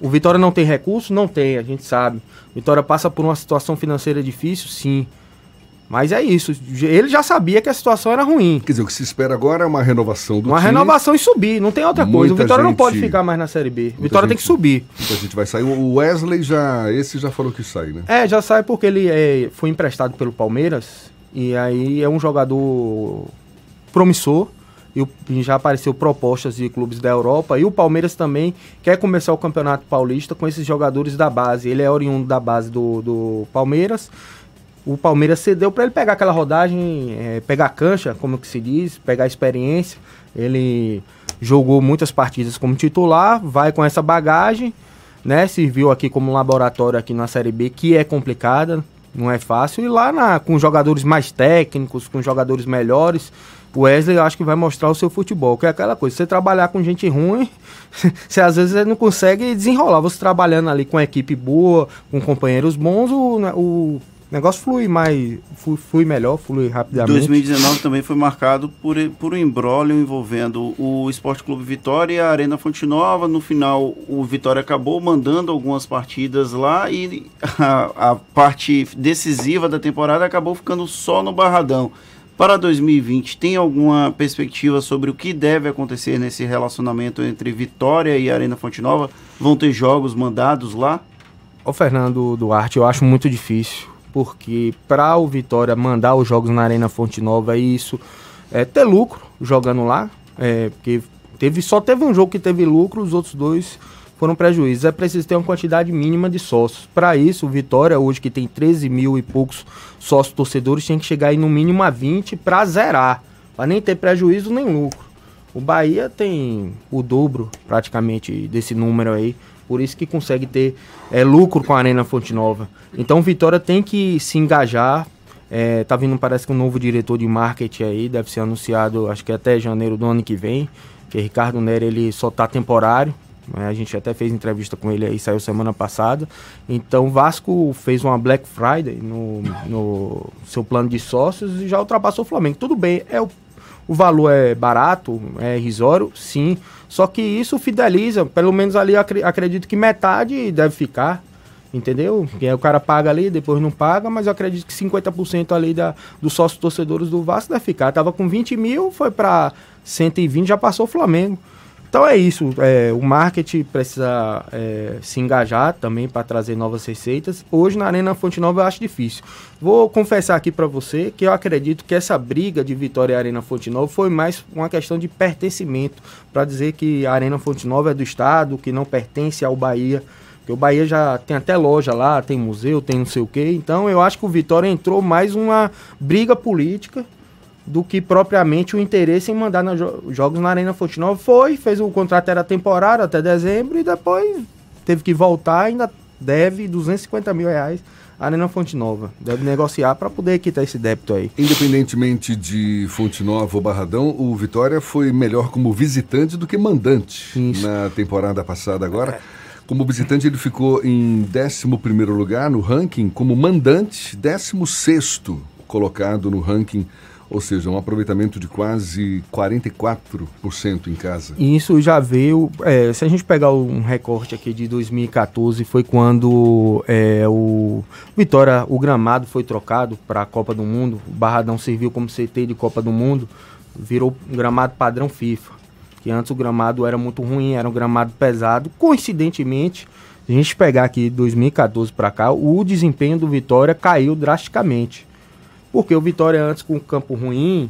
O Vitória não tem recurso? Não tem, a gente sabe. Vitória passa por uma situação financeira difícil? Sim. Mas é isso. Ele já sabia que a situação era ruim. Quer dizer, o que se espera agora é uma renovação do uma time. Uma renovação e subir, não tem outra coisa. O Vitória gente... não pode ficar mais na Série B. O Vitória gente... tem que subir. Muita gente vai sair. O Wesley já. Esse já falou que sai, né? É, já sai porque ele é, foi emprestado pelo Palmeiras. E aí é um jogador promissor. E já apareceu propostas de clubes da Europa. E o Palmeiras também quer começar o Campeonato Paulista com esses jogadores da base. Ele é oriundo da base do, do Palmeiras o Palmeiras cedeu para ele pegar aquela rodagem, é, pegar cancha, como que se diz, pegar experiência. Ele jogou muitas partidas como titular, vai com essa bagagem, né? Serviu aqui como laboratório aqui na Série B, que é complicada, não é fácil. E lá na, com jogadores mais técnicos, com jogadores melhores, o Wesley acho que vai mostrar o seu futebol, que é aquela coisa, você trabalhar com gente ruim, você às vezes não consegue desenrolar. Você trabalhando ali com equipe boa, com companheiros bons, o, né, o o negócio flui mais, flui, flui, melhor, flui rapidamente. 2019 também foi marcado por, por um embrólio envolvendo o Esporte Clube Vitória e a Arena Fonte Nova. No final, o Vitória acabou mandando algumas partidas lá e a, a parte decisiva da temporada acabou ficando só no Barradão. Para 2020, tem alguma perspectiva sobre o que deve acontecer nesse relacionamento entre Vitória e Arena Fonte Nova? Vão ter jogos mandados lá? Ô Fernando Duarte, eu acho muito difícil porque para o Vitória mandar os jogos na Arena Fonte Nova isso, é ter lucro jogando lá, é, porque teve, só teve um jogo que teve lucro, os outros dois foram prejuízos. É preciso ter uma quantidade mínima de sócios. Para isso, o Vitória, hoje que tem 13 mil e poucos sócios torcedores, tem que chegar aí no mínimo a 20 para zerar, para nem ter prejuízo nem lucro. O Bahia tem o dobro praticamente desse número aí. Por isso que consegue ter é, lucro com a Arena Fonte Nova. Então Vitória tem que se engajar. É, tá vindo, parece que um novo diretor de marketing aí, deve ser anunciado, acho que até janeiro do ano que vem. Que Ricardo Nery ele só tá temporário. Né? A gente até fez entrevista com ele aí, saiu semana passada. Então Vasco fez uma Black Friday no, no seu plano de sócios e já ultrapassou o Flamengo. Tudo bem, é o, o valor é barato, é irrisório, sim. Só que isso fideliza, pelo menos ali acredito que metade deve ficar, entendeu? Que o cara paga ali, depois não paga, mas eu acredito que 50% ali da, dos sócios torcedores do Vasco deve ficar. Tava com 20 mil, foi para 120, já passou o Flamengo. Então é isso, é, o marketing precisa é, se engajar também para trazer novas receitas. Hoje na Arena Fonte Nova eu acho difícil. Vou confessar aqui para você que eu acredito que essa briga de Vitória e Arena Fonte Nova foi mais uma questão de pertencimento, para dizer que a Arena Fonte Nova é do Estado, que não pertence ao Bahia. Porque o Bahia já tem até loja lá, tem museu, tem não sei o quê. Então eu acho que o Vitória entrou mais uma briga política do que propriamente o interesse em mandar nos jo jogos na Arena Fonte Nova. Foi, fez o contrato era temporário até dezembro e depois teve que voltar, ainda deve 250 mil reais a Arena Fonte Nova. Deve negociar para poder quitar esse débito aí. Independentemente de Fonte Nova ou Barradão, o Vitória foi melhor como visitante do que mandante Isso. na temporada passada agora. É. Como visitante, ele ficou em 11 lugar no ranking, como mandante, 16 colocado no ranking ou seja, um aproveitamento de quase 44% em casa. Isso já veio, é, se a gente pegar um recorte aqui de 2014, foi quando é, o Vitória, o gramado foi trocado para a Copa do Mundo, o Barradão serviu como CT de Copa do Mundo, virou um gramado padrão FIFA, que antes o gramado era muito ruim, era um gramado pesado, coincidentemente, se a gente pegar aqui 2014 para cá, o desempenho do Vitória caiu drasticamente. Porque o Vitória antes com o campo ruim,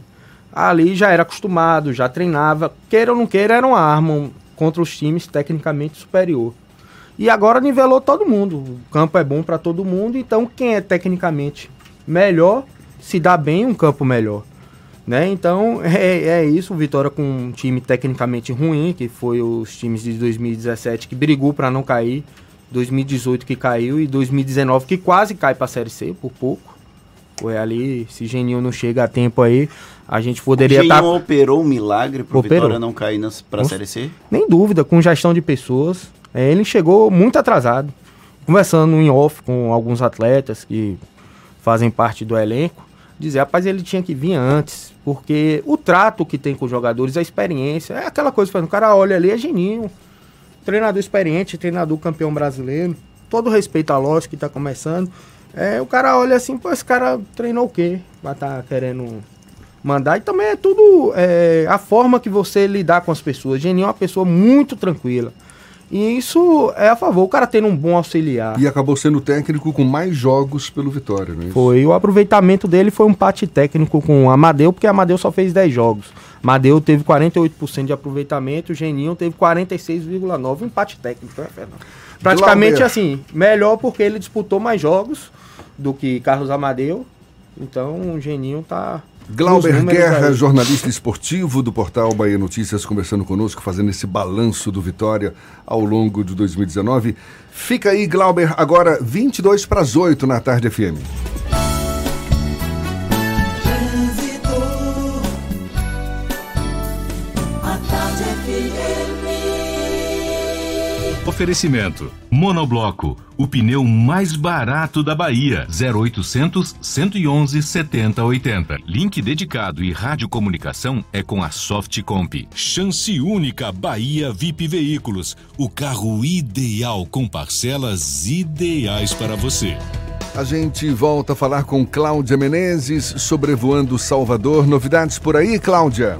ali já era acostumado, já treinava, queira ou não queira, era uma arma contra os times tecnicamente superior. E agora nivelou todo mundo. O campo é bom para todo mundo, então quem é tecnicamente melhor se dá bem um campo melhor. Né? Então é, é isso, Vitória com um time tecnicamente ruim, que foi os times de 2017 que brigou para não cair, 2018 que caiu e 2019 que quase cai para a Série C por pouco. Foi ali, se Geninho não chega a tempo aí, a gente poderia estar. Geninho tá... operou um milagre para o Vitória não cair para a Série C? Nem dúvida, com gestão de pessoas. É, ele chegou muito atrasado, conversando em off com alguns atletas que fazem parte do elenco, dizer, rapaz, ele tinha que vir antes, porque o trato que tem com os jogadores, a experiência, é aquela coisa, o cara olha ali, é geninho, treinador experiente, treinador campeão brasileiro, todo respeito à lógica que está começando, é, o cara olha assim, pô, esse cara treinou o quê? Vai estar tá querendo mandar. E também é tudo é, a forma que você lidar com as pessoas. Geninho é uma pessoa muito tranquila. E isso é a favor, o cara tendo um bom auxiliar. E acabou sendo técnico com mais jogos pelo Vitória, não é Foi. O aproveitamento dele foi um empate técnico com o Amadeu, porque Amadeu só fez 10 jogos. Amadeu teve 48% de aproveitamento, o Geninho teve 46,9%. Um empate técnico, né, Fernando? Praticamente assim, melhor porque ele disputou mais jogos do que Carlos Amadeu. Então o Geninho tá Glauber Guerra, aí. jornalista esportivo do portal Bahia Notícias, conversando conosco, fazendo esse balanço do Vitória ao longo de 2019. Fica aí, Glauber, agora 22 para as 8 na tarde FM. Oferecimento: Monobloco, o pneu mais barato da Bahia. 0800 111 7080. Link dedicado e radiocomunicação é com a Softcomp. Chance única Bahia VIP Veículos, o carro ideal com parcelas ideais para você. A gente volta a falar com Cláudia Menezes, sobrevoando Salvador. Novidades por aí, Cláudia?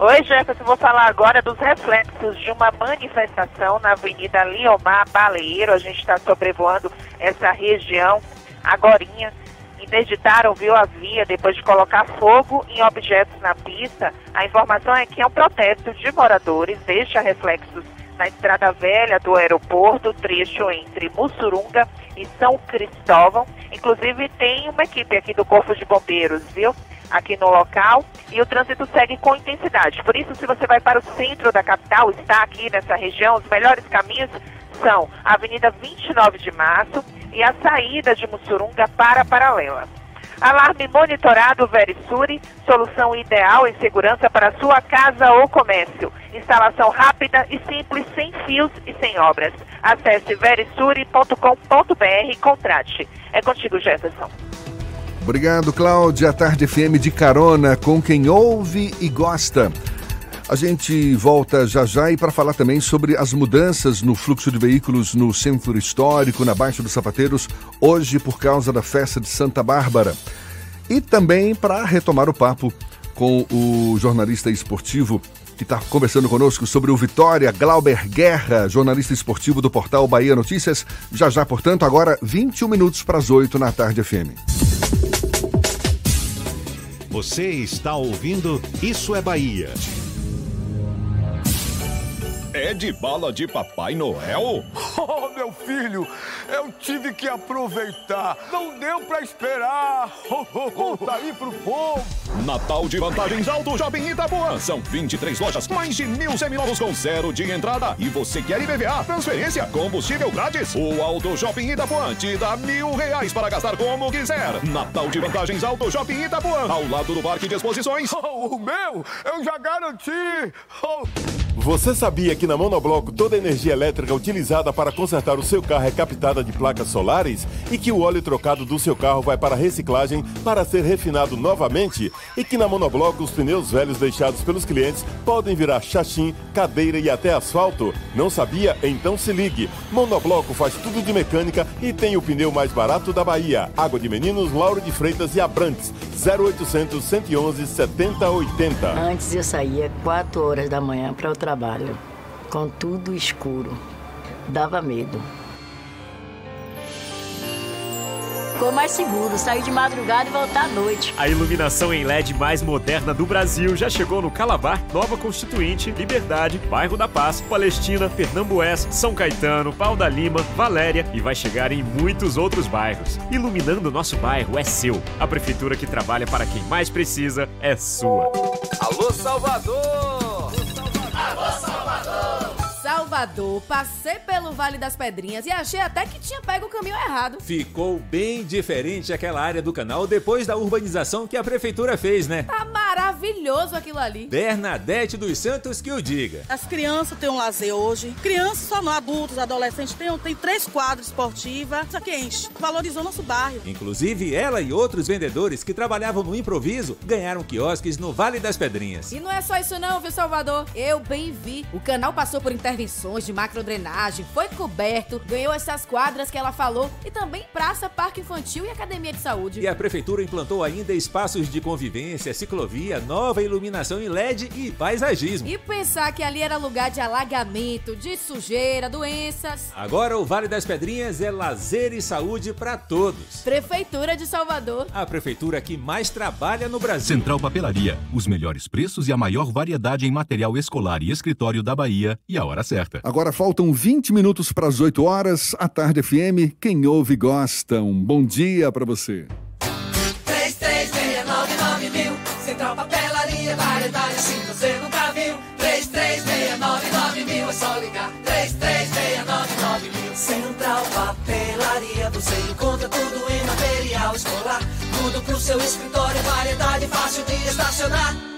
Oi, Jefferson, vou falar agora dos reflexos de uma manifestação na Avenida Liomar Baleiro. A gente está sobrevoando essa região agorinha. Interditaram, viu, a via depois de colocar fogo em objetos na pista. A informação é que é um protesto de moradores, deixa reflexos na estrada velha do aeroporto, trecho entre Mussurunga e São Cristóvão. Inclusive tem uma equipe aqui do Corpo de Bombeiros, viu? Aqui no local e o trânsito segue com intensidade. Por isso, se você vai para o centro da capital, está aqui nessa região, os melhores caminhos são a Avenida 29 de Março e a saída de Mussurunga para a Paralela. Alarme monitorado Verisuri, solução ideal em segurança para sua casa ou comércio. Instalação rápida e simples, sem fios e sem obras. Acesse verisuri.com.br e contrate. É contigo, Jefferson. Obrigado, Cláudia. Tarde FM de carona com quem ouve e gosta. A gente volta já já e para falar também sobre as mudanças no fluxo de veículos no centro histórico, na Baixa dos Sapateiros, hoje por causa da festa de Santa Bárbara. E também para retomar o papo com o jornalista esportivo que está conversando conosco sobre o Vitória, Glauber Guerra, jornalista esportivo do portal Bahia Notícias. Já já, portanto, agora 21 minutos para as 8 na tarde FM. Você está ouvindo Isso é Bahia. É de bala de Papai Noel? Oh, meu filho, eu tive que aproveitar. Não deu pra esperar. Conta aí pro povo. Natal de vantagens Alto Shopping Itapuã. São 23 lojas, mais de mil seminovos com zero de entrada. E você quer IBVA, transferência, combustível grátis? O Alto Shopping Itapuã te dá mil reais para gastar como quiser. Natal de vantagens Alto Shopping Itapuã, ao lado do Parque de Exposições. Oh, o meu, eu já garanti. Oh. Você sabia que na Monobloco toda a energia elétrica utilizada para consertar o seu carro é captada de placas solares e que o óleo trocado do seu carro vai para reciclagem para ser refinado novamente e que na Monobloco os pneus velhos deixados pelos clientes podem virar chachim, cadeira e até asfalto? Não sabia? Então se ligue. Monobloco faz tudo de mecânica e tem o pneu mais barato da Bahia. Água de Meninos, Lauro de Freitas e Abrantes. 0800 111 7080. Antes eu saía 4 horas da manhã para o trabalho, com tudo escuro. Dava medo. ficou mais seguro sair de madrugada e voltar à noite. A iluminação em LED mais moderna do Brasil já chegou no Calabar, Nova Constituinte, Liberdade, Bairro da Paz, Palestina, Pernambués, São Caetano, Pau da Lima, Valéria e vai chegar em muitos outros bairros. Iluminando nosso bairro é seu. A prefeitura que trabalha para quem mais precisa é sua. Alô Salvador! Salvador! Passei pelo Vale das Pedrinhas e achei até que tinha pego o caminho errado. Ficou bem diferente aquela área do canal depois da urbanização que a prefeitura fez, né? Tá maravilhoso aquilo ali. Bernadette dos Santos que o diga. As crianças têm um lazer hoje. Crianças só não, adultos, adolescentes, tem, tem três quadros esportivas. Isso aqui enche. Valorizou nosso bairro. Inclusive, ela e outros vendedores que trabalhavam no improviso ganharam quiosques no Vale das Pedrinhas. E não é só isso não, viu, Salvador? Eu bem vi. O canal passou por intervenções de macrodrenagem, foi coberto, ganhou essas quadras que ela falou e também praça, parque infantil e academia de saúde. E a prefeitura implantou ainda espaços de convivência, ciclovia, nova iluminação em LED e paisagismo. E pensar que ali era lugar de alagamento, de sujeira, doenças. Agora o Vale das Pedrinhas é lazer e saúde para todos. Prefeitura de Salvador. A prefeitura que mais trabalha no Brasil. Central Papelaria, os melhores preços e a maior variedade em material escolar e escritório da Bahia e a hora certa. Agora faltam 20 minutos para as 8 horas. A Tarde FM, quem ouve gosta. Um bom dia para você. 3369 mil. Central Papelaria, variedade assim você nunca viu. 3369 mil, é só ligar. 3369 mil. Central Papelaria, você encontra tudo em material escolar. Tudo pro seu escritório, variedade fácil de estacionar.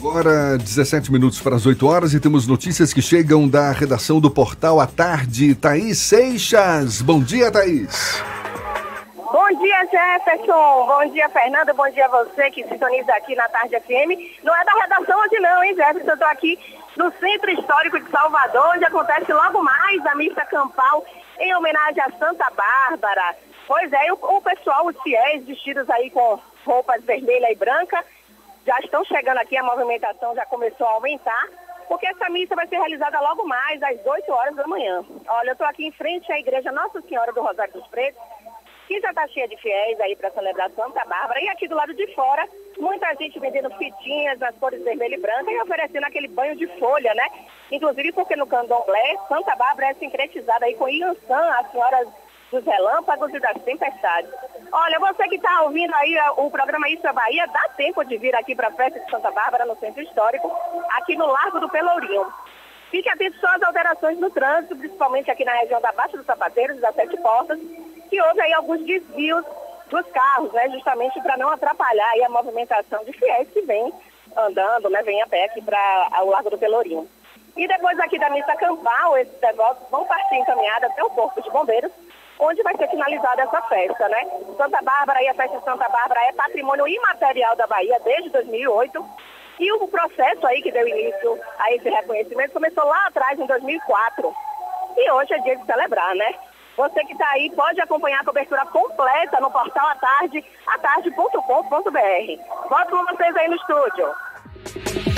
Agora, 17 minutos para as 8 horas e temos notícias que chegam da redação do Portal à Tarde. Thaís Seixas. Bom dia, Thaís. Bom dia, Jefferson. Bom dia, Fernando. Bom dia a você que sintoniza aqui na Tarde FM. Não é da redação hoje não, hein, Jefferson? Eu estou aqui no Centro Histórico de Salvador, onde acontece logo mais a missa campal em homenagem a Santa Bárbara. Pois é, o, o pessoal, os fiéis, vestidos aí com roupas vermelha e branca, já estão chegando aqui, a movimentação já começou a aumentar, porque essa missa vai ser realizada logo mais, às 8 horas da manhã. Olha, eu estou aqui em frente à igreja Nossa Senhora do Rosário dos Pretos, que já está cheia de fiéis aí para celebrar Santa Bárbara. E aqui do lado de fora, muita gente vendendo fitinhas nas cores vermelha e branca e oferecendo aquele banho de folha, né? Inclusive porque no candomblé, Santa Bárbara é sincretizada aí com Iansã, as senhoras dos relâmpagos e das tempestades. Olha, você que está ouvindo aí o programa Isso é Bahia, dá tempo de vir aqui para a festa de Santa Bárbara, no Centro Histórico, aqui no Largo do Pelourinho. Fique atento só às alterações no trânsito, principalmente aqui na região da Baixa dos Sapateiros, das Sete Portas, que houve aí alguns desvios dos carros, né, justamente para não atrapalhar a movimentação de fiéis que vem andando, né, vem a pé aqui para o Largo do Pelourinho. E depois aqui da missa campal, esses devotos vão partir encaminhada até o Corpo de Bombeiros, onde vai ser finalizada essa festa, né? Santa Bárbara e a festa de Santa Bárbara é patrimônio imaterial da Bahia desde 2008. E o processo aí que deu início a esse reconhecimento começou lá atrás, em 2004. E hoje é dia de celebrar, né? Você que está aí pode acompanhar a cobertura completa no portal à tarde, atarde.com.br. Volto com vocês aí no estúdio.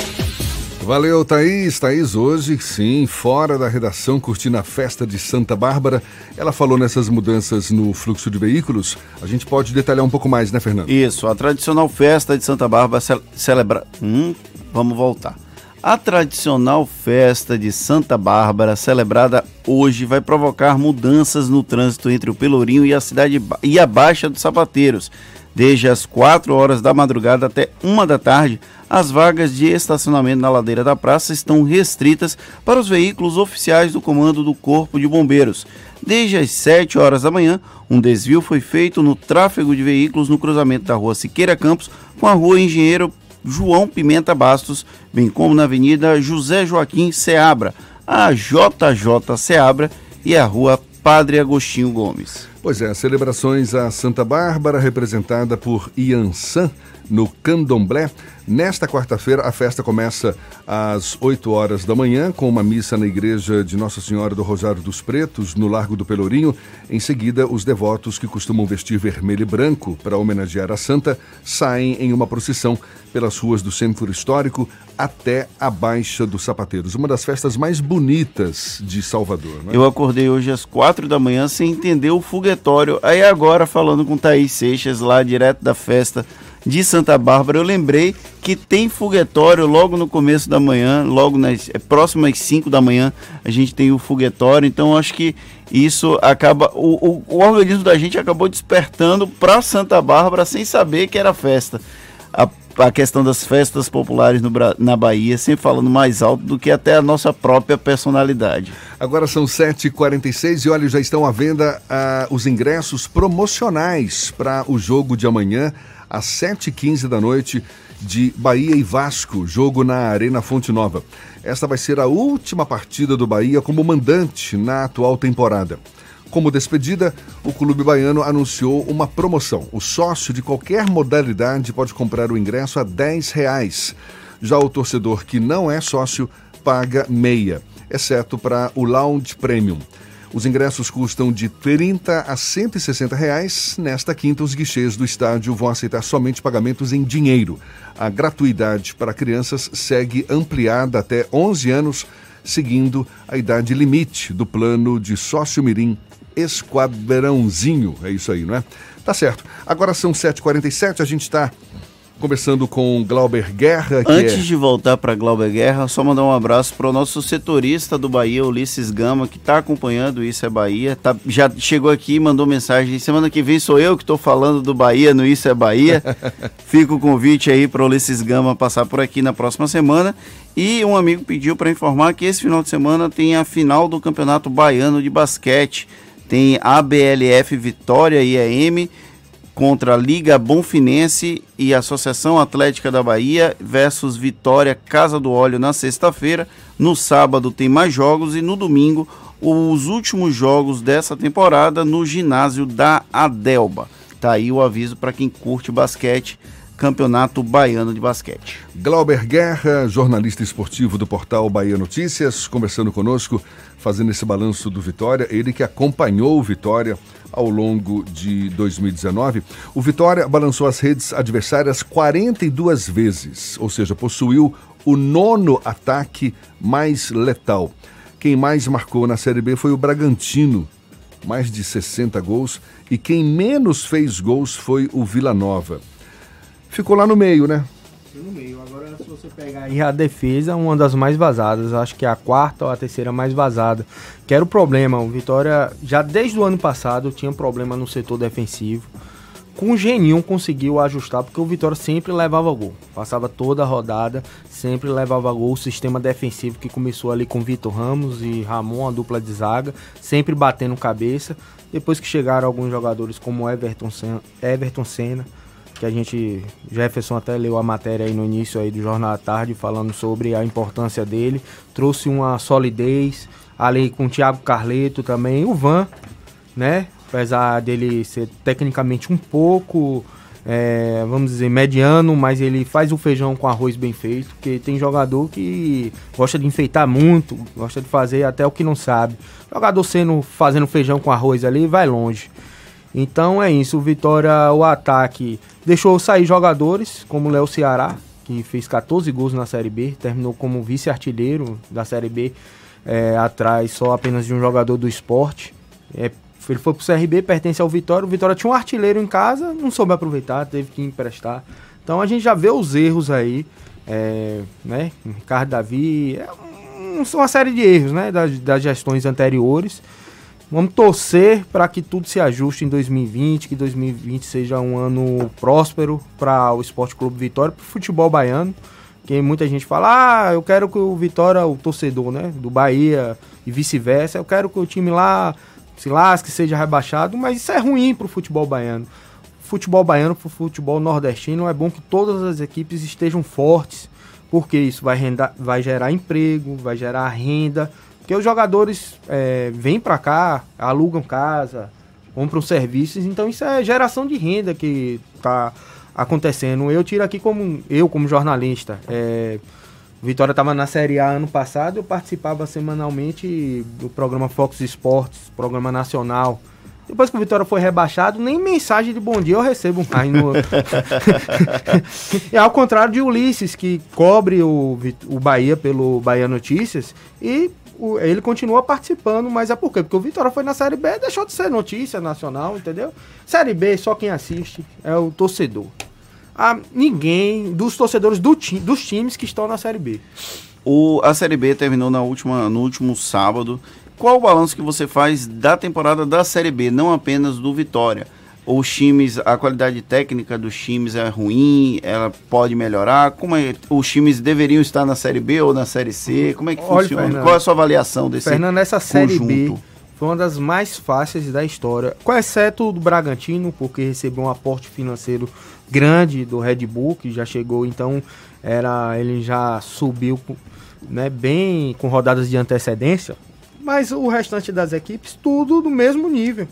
Valeu, Thaís. Thaís hoje, sim, fora da redação, curtindo a festa de Santa Bárbara. Ela falou nessas mudanças no fluxo de veículos. A gente pode detalhar um pouco mais, né, Fernando? Isso, a tradicional festa de Santa Bárbara ce celebra... Hum, vamos voltar. A tradicional festa de Santa Bárbara, celebrada hoje, vai provocar mudanças no trânsito entre o Pelourinho e a cidade e a Baixa dos Sapateiros. Desde as 4 horas da madrugada até 1 da tarde, as vagas de estacionamento na ladeira da praça estão restritas para os veículos oficiais do comando do Corpo de Bombeiros. Desde as 7 horas da manhã, um desvio foi feito no tráfego de veículos no cruzamento da rua Siqueira Campos com a rua Engenheiro João Pimenta Bastos, bem como na Avenida José Joaquim Seabra, a JJ Seabra e a Rua Padre Agostinho Gomes. Pois é, celebrações a Santa Bárbara, representada por Iansã, no Candomblé. Nesta quarta-feira, a festa começa às 8 horas da manhã, com uma missa na igreja de Nossa Senhora do Rosário dos Pretos, no Largo do Pelourinho. Em seguida, os devotos que costumam vestir vermelho e branco para homenagear a santa saem em uma procissão pelas ruas do centro histórico até a Baixa dos Sapateiros, uma das festas mais bonitas de Salvador. Né? Eu acordei hoje às quatro da manhã sem entender o foguetório. Aí agora, falando com Thaís Seixas, lá direto da festa de Santa Bárbara, eu lembrei que tem foguetório logo no começo da manhã, logo nas é, próximo às 5 da manhã, a gente tem o foguetório, então acho que isso acaba. O, o, o organismo da gente acabou despertando para Santa Bárbara sem saber que era festa. A, a questão das festas populares no, na Bahia, sempre falando mais alto do que até a nossa própria personalidade. Agora são 7h46 e olha, já estão à venda uh, os ingressos promocionais para o jogo de amanhã às 7h15 da noite de Bahia e Vasco, jogo na Arena Fonte Nova. Esta vai ser a última partida do Bahia como mandante na atual temporada. Como despedida, o clube baiano anunciou uma promoção. O sócio de qualquer modalidade pode comprar o ingresso a 10 reais. Já o torcedor que não é sócio paga meia, exceto para o Lounge Premium. Os ingressos custam de 30 a 160 reais. Nesta quinta, os guichês do estádio vão aceitar somente pagamentos em dinheiro. A gratuidade para crianças segue ampliada até 11 anos, seguindo a idade limite do plano de sócio mirim Esquadrãozinho. É isso aí, não é? Tá certo. Agora são 7h47, a gente está Conversando com Glauber Guerra. Antes é... de voltar para Glauber Guerra, só mandar um abraço para o nosso setorista do Bahia, Ulisses Gama, que está acompanhando Isso é Bahia. Tá, já chegou aqui e mandou mensagem. Semana que vem sou eu que estou falando do Bahia no Isso é Bahia. Fica o convite aí para o Ulisses Gama passar por aqui na próxima semana. E um amigo pediu para informar que esse final de semana tem a final do Campeonato Baiano de Basquete. Tem ABLF Vitória e EM contra a Liga Bonfinense e Associação Atlética da Bahia versus Vitória Casa do Óleo na sexta-feira. No sábado tem mais jogos e no domingo os últimos jogos dessa temporada no ginásio da Adelba. Tá aí o aviso para quem curte basquete. Campeonato Baiano de Basquete. Glauber Guerra, jornalista esportivo do portal Bahia Notícias, conversando conosco, fazendo esse balanço do Vitória. Ele que acompanhou o Vitória ao longo de 2019. O Vitória balançou as redes adversárias 42 vezes, ou seja, possuiu o nono ataque mais letal. Quem mais marcou na Série B foi o Bragantino, mais de 60 gols, e quem menos fez gols foi o Vila Nova. Ficou lá no meio, né? no meio. Agora, se você pegar aí a defesa, uma das mais vazadas. Acho que é a quarta ou a terceira mais vazada. Que era o problema. O Vitória, já desde o ano passado, tinha problema no setor defensivo. Com o Geninho conseguiu ajustar, porque o Vitória sempre levava gol. Passava toda a rodada, sempre levava gol. O sistema defensivo que começou ali com Vitor Ramos e Ramon, a dupla de zaga, sempre batendo cabeça. Depois que chegaram alguns jogadores como Everton Senna, Everton Senna que a gente, Jefferson até leu a matéria aí no início aí do Jornal à Tarde, falando sobre a importância dele, trouxe uma solidez, ali com o Thiago Carleto também, o Van, né, apesar dele ser tecnicamente um pouco, é, vamos dizer, mediano, mas ele faz o feijão com arroz bem feito, porque tem jogador que gosta de enfeitar muito, gosta de fazer até o que não sabe. Jogador sendo fazendo feijão com arroz ali vai longe. Então é isso, o Vitória, o ataque deixou sair jogadores como Léo Ceará, que fez 14 gols na Série B, terminou como vice-artilheiro da Série B, é, atrás só apenas de um jogador do esporte. É, ele foi pro CRB, pertence ao Vitória. O Vitória tinha um artilheiro em casa, não soube aproveitar, teve que emprestar. Então a gente já vê os erros aí, é, né? Ricardo Davi, é uma série de erros, né? Das, das gestões anteriores. Vamos torcer para que tudo se ajuste em 2020, que 2020 seja um ano próspero para o Esporte Clube Vitória, para o futebol baiano. Que muita gente fala, ah, eu quero que o Vitória, o torcedor, né, do Bahia e vice-versa, eu quero que o time lá se lasque, seja rebaixado, mas isso é ruim para o futebol baiano. Futebol baiano para o futebol nordestino é bom que todas as equipes estejam fortes, porque isso vai, renda, vai gerar emprego, vai gerar renda, porque os jogadores é, vêm para cá, alugam casa, compram serviços, então isso é geração de renda que tá acontecendo. Eu tiro aqui como eu como jornalista. É, Vitória estava na Série A ano passado, eu participava semanalmente do programa Fox Esportes, programa nacional. Depois que o Vitória foi rebaixado, nem mensagem de bom dia eu recebo mais. No... é ao contrário de Ulisses, que cobre o, o Bahia pelo Bahia Notícias e o, ele continua participando, mas é por quê? Porque o Vitória foi na Série B, deixou de ser notícia nacional, entendeu? Série B, só quem assiste é o torcedor. Ah, ninguém dos torcedores do ti, dos times que estão na Série B. O, a Série B terminou na última, no último sábado. Qual o balanço que você faz da temporada da Série B, não apenas do Vitória? Os times, a qualidade técnica dos times é ruim, ela pode melhorar? Como é, os times deveriam estar na Série B ou na Série C? Como é que Olha, funciona? Fernando, Qual é a sua avaliação desse Fernando, essa Série conjunto? B foi uma das mais fáceis da história, com exceto do Bragantino, porque recebeu um aporte financeiro grande do Red Bull, que já chegou, então era ele já subiu né, bem com rodadas de antecedência, mas o restante das equipes tudo do mesmo nível.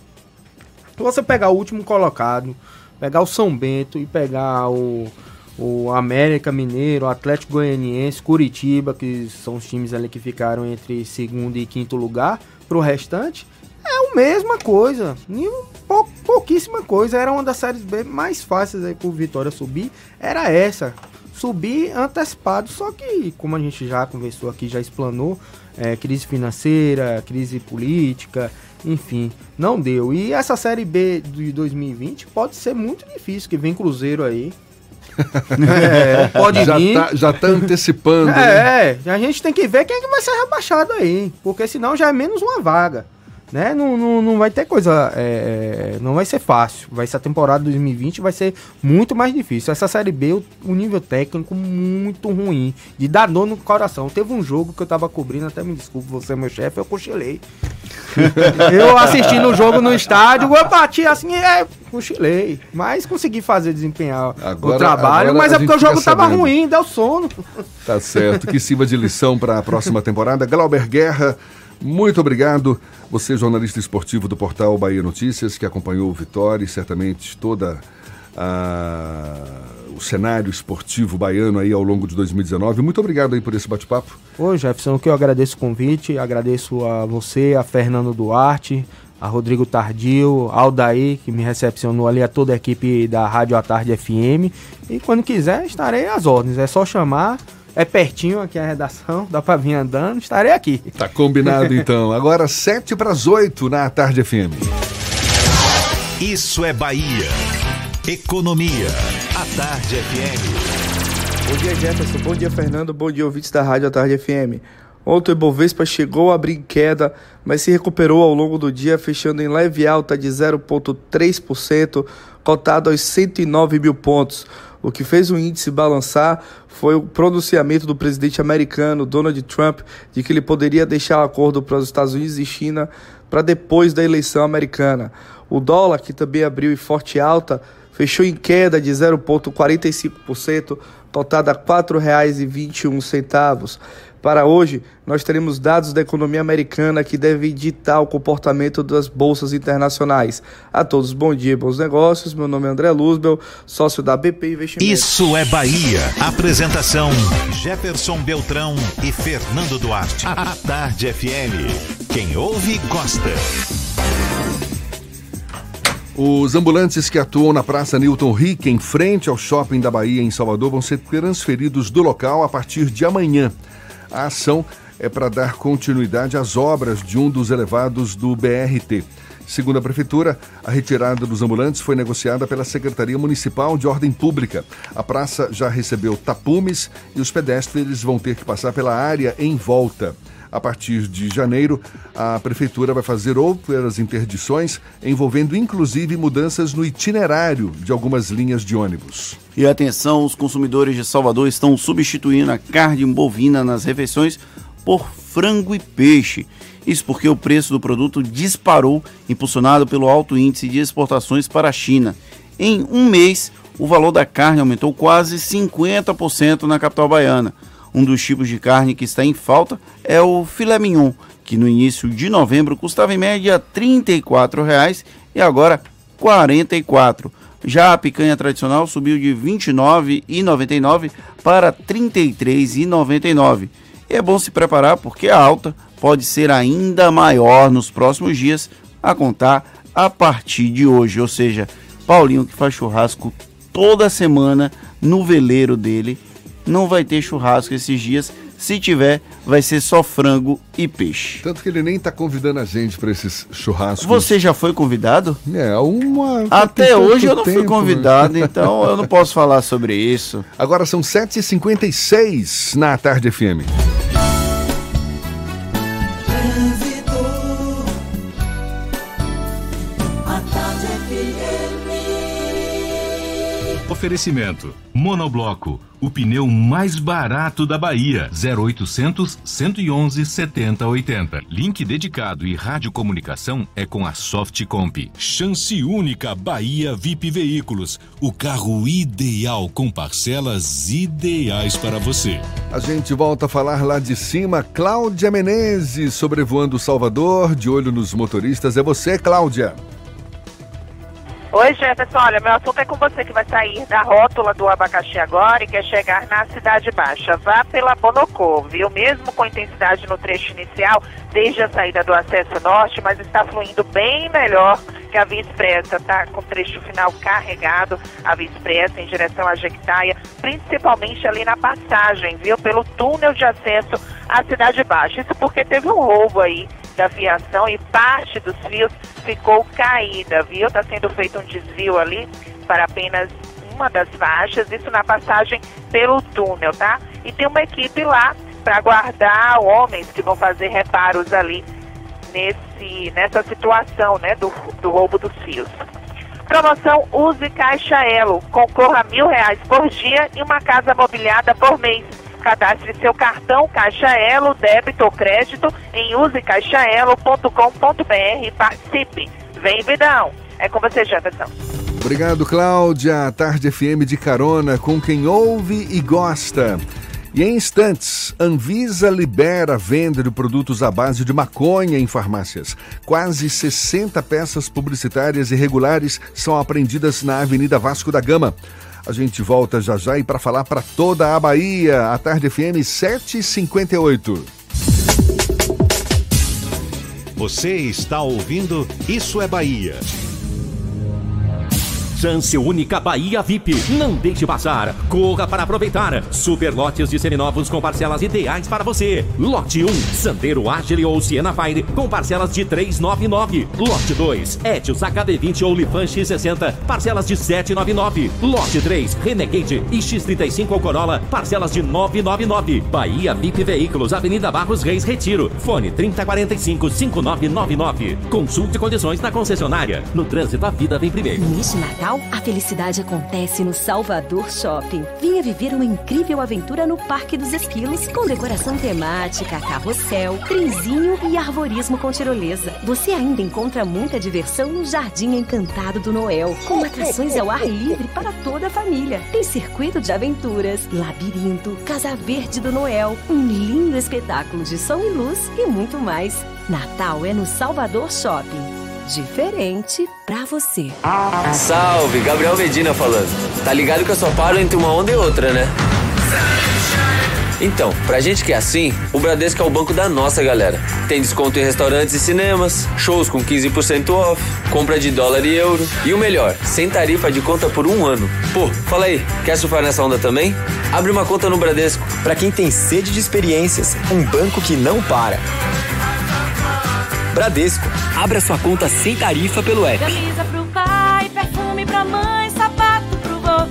Se você pegar o último colocado, pegar o São Bento e pegar o, o América Mineiro, o Atlético Goianiense, Curitiba, que são os times ali que ficaram entre segundo e quinto lugar, pro restante, é a mesma coisa. Pou- pouquíssima coisa. Era uma das séries B mais fáceis aí pro Vitória subir. Era essa. Subir antecipado. Só que, como a gente já conversou aqui, já explanou, é, crise financeira, crise política, enfim, não deu. E essa série B de 2020 pode ser muito difícil, que vem Cruzeiro aí. É, pode já vir. Tá, já tá antecipando. né? É, a gente tem que ver quem é que vai ser rebaixado aí. Porque senão já é menos uma vaga. Né? Não, não, não vai ter coisa. é, não vai ser fácil. Vai ser a temporada 2020 vai ser muito mais difícil. Essa série B, o, o nível técnico muito ruim. De dar dor no coração. Teve um jogo que eu tava cobrindo, até me desculpe, você é meu chefe, eu cochilei. eu assistindo o jogo no estádio, eu bati assim, é, cochilei. Mas consegui fazer desempenhar o Agora- trabalho, agora mas é porque o jogo tava sabendo. ruim, deu sono. Tá certo, que sirva de lição para a próxima temporada. Glauber Guerra, muito obrigado. Você, jornalista esportivo do portal Bahia Notícias, que acompanhou o Vitória e certamente toda a- o cenário esportivo baiano aí ao longo de 2019. Muito obrigado aí por esse bate-papo. Ô Jefferson, que eu agradeço o convite, agradeço a você, a Fernando Duarte, a Rodrigo Tardio, Aldair, que me recepcionou ali, a toda a equipe da Rádio à Tarde FM. E quando quiser, estarei às ordens. É só chamar, é pertinho aqui a redação, dá pra vir andando, estarei aqui. Tá combinado então. Agora 7 para as 8 na Tarde FM. Isso é Bahia. Economia. A Tarde FM. Bom dia, Jefferson. Bom dia, Fernando. Bom dia, ouvintes da Rádio à Tarde FM. Ontem o Ibovespa chegou a abrir em queda, mas se recuperou ao longo do dia, fechando em leve alta de 0,3%, cotado aos 109 mil pontos. O que fez o índice balançar foi o pronunciamento do presidente americano Donald Trump de que ele poderia deixar o acordo para os Estados Unidos e China para depois da eleição americana. O dólar, que também abriu em forte alta, fechou em queda de 0,45%, cotada a R$ 4,21. Para hoje, nós teremos dados da economia americana que devem ditar o comportamento das bolsas internacionais. A todos, bom dia, bons negócios. Meu nome é André Luzbel, sócio da BP Investimentos. Isso é Bahia. Apresentação: Jefferson Beltrão e Fernando Duarte. A Tarde FM. Quem ouve, gosta. Os ambulantes que atuam na Praça Newton Rick, em frente ao Shopping da Bahia, em Salvador, vão ser transferidos do local a partir de amanhã. A ação é para dar continuidade às obras de um dos elevados do BRT. Segundo a Prefeitura, a retirada dos ambulantes foi negociada pela Secretaria Municipal de Ordem Pública. A praça já recebeu tapumes e os pedestres vão ter que passar pela área em volta. A partir de janeiro, a Prefeitura vai fazer outras interdições, envolvendo inclusive mudanças no itinerário de algumas linhas de ônibus. E atenção, os consumidores de Salvador estão substituindo a carne bovina nas refeições por frango e peixe. Isso porque o preço do produto disparou, impulsionado pelo alto índice de exportações para a China. Em um mês, o valor da carne aumentou quase 50% na capital baiana. Um dos tipos de carne que está em falta é o filé mignon, que no início de novembro custava em média R$ 34,00 e agora R$ 44,00. Já a picanha tradicional subiu de R$ 29,99 para R$ 33,99. E é bom se preparar porque a alta pode ser ainda maior nos próximos dias, a contar a partir de hoje. Ou seja, Paulinho que faz churrasco toda semana no veleiro dele, não vai ter churrasco esses dias. Se tiver, vai ser só frango e peixe. Tanto que ele nem tá convidando a gente para esses churrascos. Você já foi convidado? É, uma. Até hoje eu não fui convidado, então eu não posso falar sobre isso. Agora são 7h56 na Tarde FM. Oferecimento: Monobloco, o pneu mais barato da Bahia. 0800 111 7080. Link dedicado e radiocomunicação é com a Softcomp. Chance única Bahia VIP Veículos, o carro ideal com parcelas ideais para você. A gente volta a falar lá de cima. Cláudia Menezes, sobrevoando Salvador, de olho nos motoristas. É você, Cláudia. Oi, Jefferson. Olha, meu assunto é com você que vai sair da rótula do abacaxi agora e quer chegar na Cidade Baixa. Vá pela Bonocô, viu? Mesmo com intensidade no trecho inicial, desde a saída do acesso norte, mas está fluindo bem melhor que a Via Expressa, tá? Com trecho final carregado, a Via Expressa em direção à Jequitaia, principalmente ali na passagem, viu? Pelo túnel de acesso à Cidade Baixa. Isso porque teve um roubo aí da fiação e parte dos fios ficou caída, viu? Está sendo feito um desvio ali para apenas uma das faixas, isso na passagem pelo túnel, tá? E tem uma equipe lá para guardar homens que vão fazer reparos ali nesse, nessa situação, né, do, do roubo dos fios. Promoção Use Caixa Elo. Concorra a mil reais por dia e uma casa mobiliada por mês. Cadastre seu cartão Caixa Elo, débito ou crédito em usecaixaelo.com.br e participe. Vem, Vidão. É com você, Jefferson. Obrigado, Cláudia. Tarde FM de carona com quem ouve e gosta. E em instantes, Anvisa libera a venda de produtos à base de maconha em farmácias. Quase 60 peças publicitárias irregulares são apreendidas na Avenida Vasco da Gama. A gente volta já já e para falar para toda a Bahia, a Tarde FM 758. Você está ouvindo Isso é Bahia. Chance única Bahia VIP. Não deixe passar. Corra para aproveitar. Super lotes de seminovos com parcelas ideais para você. Lote 1, Sandero Agile ou Siena Fire com parcelas de 399. Lote 2, Etios HD20 ou Lifan X60, parcelas de 799. Lote 3, Renegade e X35 ou Corolla, parcelas de 999. Bahia VIP Veículos, Avenida Barros Reis Retiro. Fone 3045 5999. Consulte condições na concessionária. No trânsito a vida vem primeiro. Neste Natal, a felicidade acontece no Salvador Shopping. Venha viver uma incrível aventura no Parque dos Esquilos, com decoração temática, carrossel, trenzinho e arborismo com tirolesa. Você ainda encontra muita diversão no Jardim Encantado do Noel, com atrações ao ar livre para toda a família. Tem circuito de aventuras, labirinto, Casa Verde do Noel, um lindo espetáculo de som e luz e muito mais. Natal é no Salvador Shopping diferente pra você. Salve, Gabriel Medina falando. Tá ligado que eu só paro entre uma onda e outra, né? Então, pra gente que é assim, o Bradesco é o banco da nossa galera. Tem desconto em restaurantes e cinemas, shows com 15% off, compra de dólar e euro. E o melhor, sem tarifa de conta por um ano. Pô, fala aí, quer surfar nessa onda também? Abre uma conta no Bradesco. Pra quem tem sede de experiências, um banco que não para. Bradesco. Abra sua conta sem tarifa pelo app. Camisa pro pai, perfume pra mãe, sapato pro vô.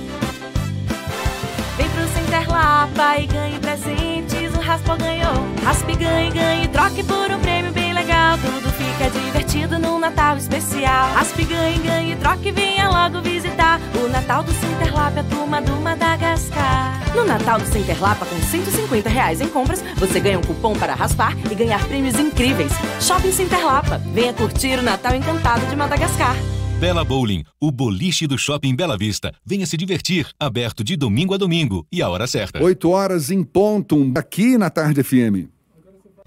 Vem pro Center Lapa e ganhe presentes, o Raspa ganhou. Raspe, ganhe, ganhe, troque por um prêmio bem legal. Tudo fica divertido num Natal especial. Raspe, ganhe, ganhe, troque, venha logo visitar. O Natal do Center Lapa é a turma do Madagascar. No Natal do Center Lapa, com 150 reais em compras, você ganha um cupom para raspar e ganhar prêmios incríveis. Shopping Center Lapa. Venha curtir o Natal encantado de Madagascar. Bela Bowling, o boliche do Shopping Bela Vista. Venha se divertir, aberto de domingo a domingo e a hora certa. 8 horas em ponto, aqui na Tarde FM.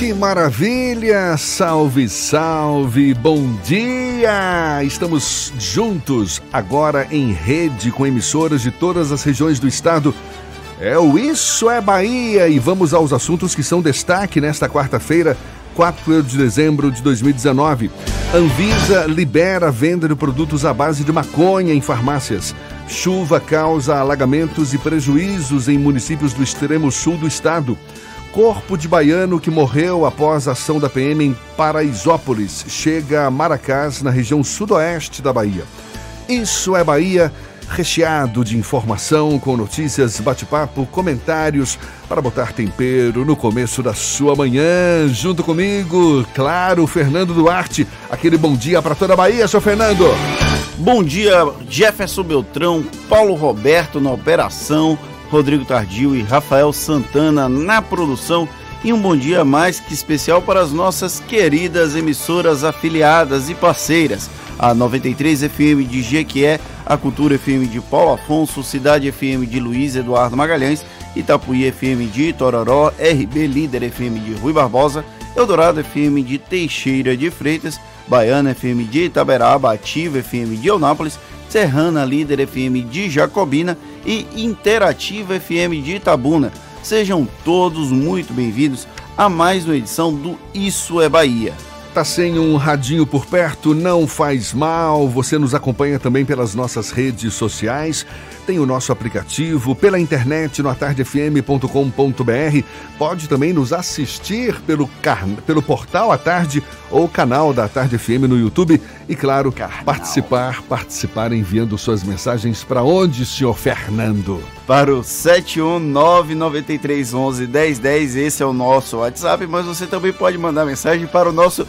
Que maravilha! Salve, salve! Bom dia! Estamos juntos agora em rede com emissoras de todas as regiões do estado. É o Isso é Bahia e vamos aos assuntos que são destaque nesta quarta-feira, 4 de dezembro de 2019. Anvisa libera a venda de produtos à base de maconha em farmácias. Chuva causa alagamentos e prejuízos em municípios do extremo sul do estado. Corpo de baiano que morreu após a ação da PM em Paraisópolis chega a Maracás, na região sudoeste da Bahia. Isso é Bahia, recheado de informação, com notícias, bate-papo, comentários, para botar tempero no começo da sua manhã. Junto comigo, claro, Fernando Duarte. Aquele bom dia para toda a Bahia, seu Fernando. Bom dia, Jefferson Beltrão, Paulo Roberto na operação. Rodrigo Tardio e Rafael Santana na produção. E um bom dia mais que especial para as nossas queridas emissoras afiliadas e parceiras. A 93 FM de Jequié, a Cultura FM de Paulo Afonso, Cidade FM de Luiz Eduardo Magalhães, Itapuí FM de Tororó, RB Líder FM de Rui Barbosa, Eldorado FM de Teixeira de Freitas, Baiana FM de Itaberaba, Ativa FM de Eunápolis, Serrana Líder FM de Jacobina e Interativa FM de Itabuna. Sejam todos muito bem-vindos a mais uma edição do Isso é Bahia. Tá sem um radinho por perto? Não faz mal. Você nos acompanha também pelas nossas redes sociais. Tem o nosso aplicativo pela internet no atardefm.com.br. Pode também nos assistir pelo, car... pelo portal A Tarde ou canal da Tarde FM no YouTube. E claro, Carnal. participar, participar enviando suas mensagens para onde, senhor Fernando? Para o 71993111010, esse é o nosso WhatsApp, mas você também pode mandar mensagem para o nosso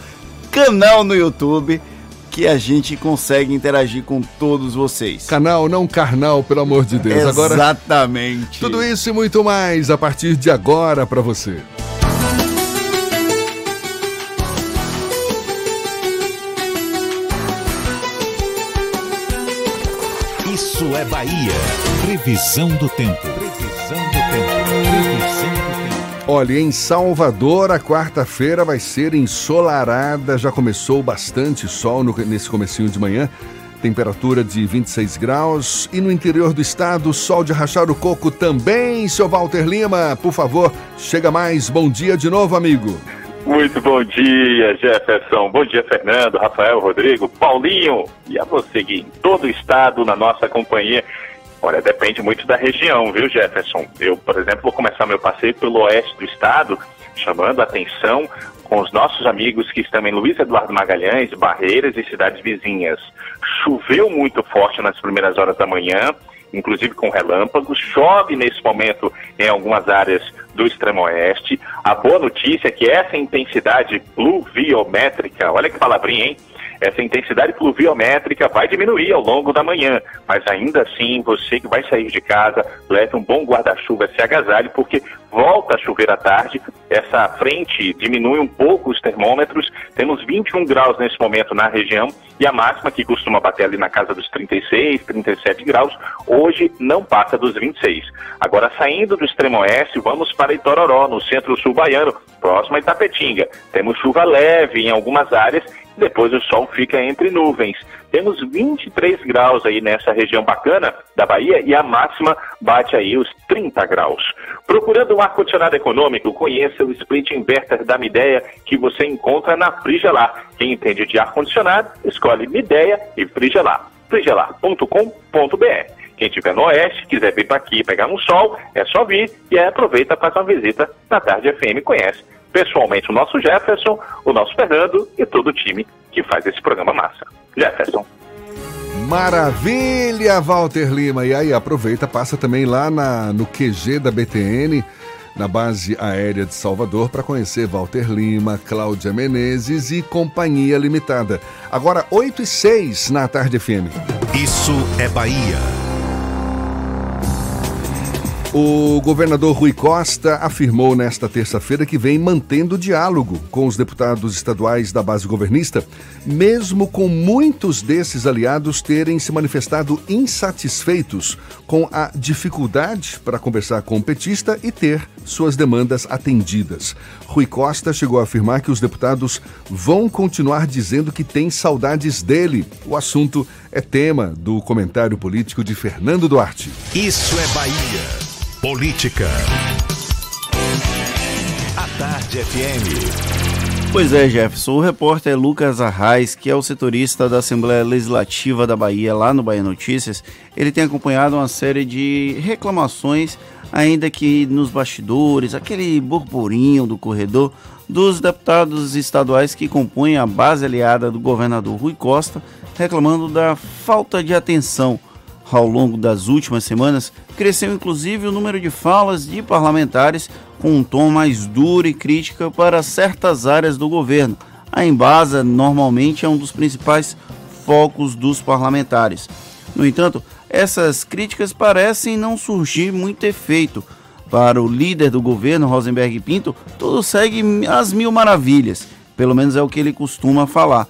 canal no YouTube que a gente consegue interagir com todos vocês. Canal não carnal, pelo amor de Deus. Exatamente. Agora, tudo isso e muito mais a partir de agora para você. Isso é Bahia. Previsão do tempo. Previsão do tempo. Previsão do tempo. Olha, em Salvador, a quarta-feira vai ser ensolarada. Já começou bastante sol no, nesse comecinho de manhã. Temperatura de 26 graus. E no interior do estado, sol de rachar o coco também. Seu Walter Lima, por favor, chega mais. Bom dia de novo, amigo. Muito bom dia, Jefferson. Bom dia, Fernando, Rafael, Rodrigo, Paulinho e a você que em todo o estado na nossa companhia. Olha, depende muito da região, viu, Jefferson? Eu, por exemplo, vou começar meu passeio pelo oeste do estado, chamando a atenção com os nossos amigos que estão em Luiz Eduardo Magalhães, Barreiras e cidades vizinhas. Choveu muito forte nas primeiras horas da manhã, inclusive com relâmpagos. Chove nesse momento em algumas áreas do extremo oeste. A boa notícia é que essa intensidade pluviométrica, olha que palavrinha, hein? Essa intensidade pluviométrica vai diminuir ao longo da manhã, mas ainda assim, você que vai sair de casa, leve um bom guarda-chuva, se agasalhe, porque volta a chover à tarde, essa frente diminui um pouco os termômetros, temos 21 graus nesse momento na região e a máxima que costuma bater ali na casa dos 36, 37 graus, hoje não passa dos 26. Agora, saindo do extremo oeste, vamos para Itororó, no centro-sul baiano, próximo a Itapetinga. Temos chuva leve em algumas áreas depois o sol fica entre nuvens. Temos 23 graus aí nessa região bacana da Bahia e a máxima bate aí os 30 graus. Procurando um ar-condicionado econômico, conheça o split inverter da Mideia que você encontra na Frigelar. Quem entende de ar-condicionado, escolhe Mideia e Frigelar. frigelar.com.br. Quem estiver no Oeste, quiser vir para aqui pegar um sol, é só vir e aí aproveita para uma visita na Tarde FM Conhece pessoalmente o nosso Jefferson, o nosso Fernando e todo o time que faz esse programa massa. Jefferson. Maravilha, Walter Lima. E aí, aproveita, passa também lá na, no QG da BTN, na base aérea de Salvador, para conhecer Walter Lima, Cláudia Menezes e Companhia Limitada. Agora, 8 e 6 na Tarde FM. Isso é Bahia. O governador Rui Costa afirmou nesta terça-feira que vem mantendo diálogo com os deputados estaduais da base governista, mesmo com muitos desses aliados terem se manifestado insatisfeitos com a dificuldade para conversar com o petista e ter suas demandas atendidas. Rui Costa chegou a afirmar que os deputados vão continuar dizendo que têm saudades dele. O assunto é tema do comentário político de Fernando Duarte. Isso é Bahia. Política. A Tarde FM. Pois é, Jefferson. O repórter Lucas Arraes, que é o setorista da Assembleia Legislativa da Bahia, lá no Bahia Notícias, ele tem acompanhado uma série de reclamações, ainda que nos bastidores, aquele burburinho do corredor, dos deputados estaduais que compõem a base aliada do governador Rui Costa, reclamando da falta de atenção ao longo das últimas semanas, cresceu inclusive o número de falas de parlamentares com um tom mais duro e crítica para certas áreas do governo. A Embasa normalmente é um dos principais focos dos parlamentares. No entanto, essas críticas parecem não surgir muito efeito. Para o líder do governo, Rosenberg Pinto, tudo segue às mil maravilhas, pelo menos é o que ele costuma falar.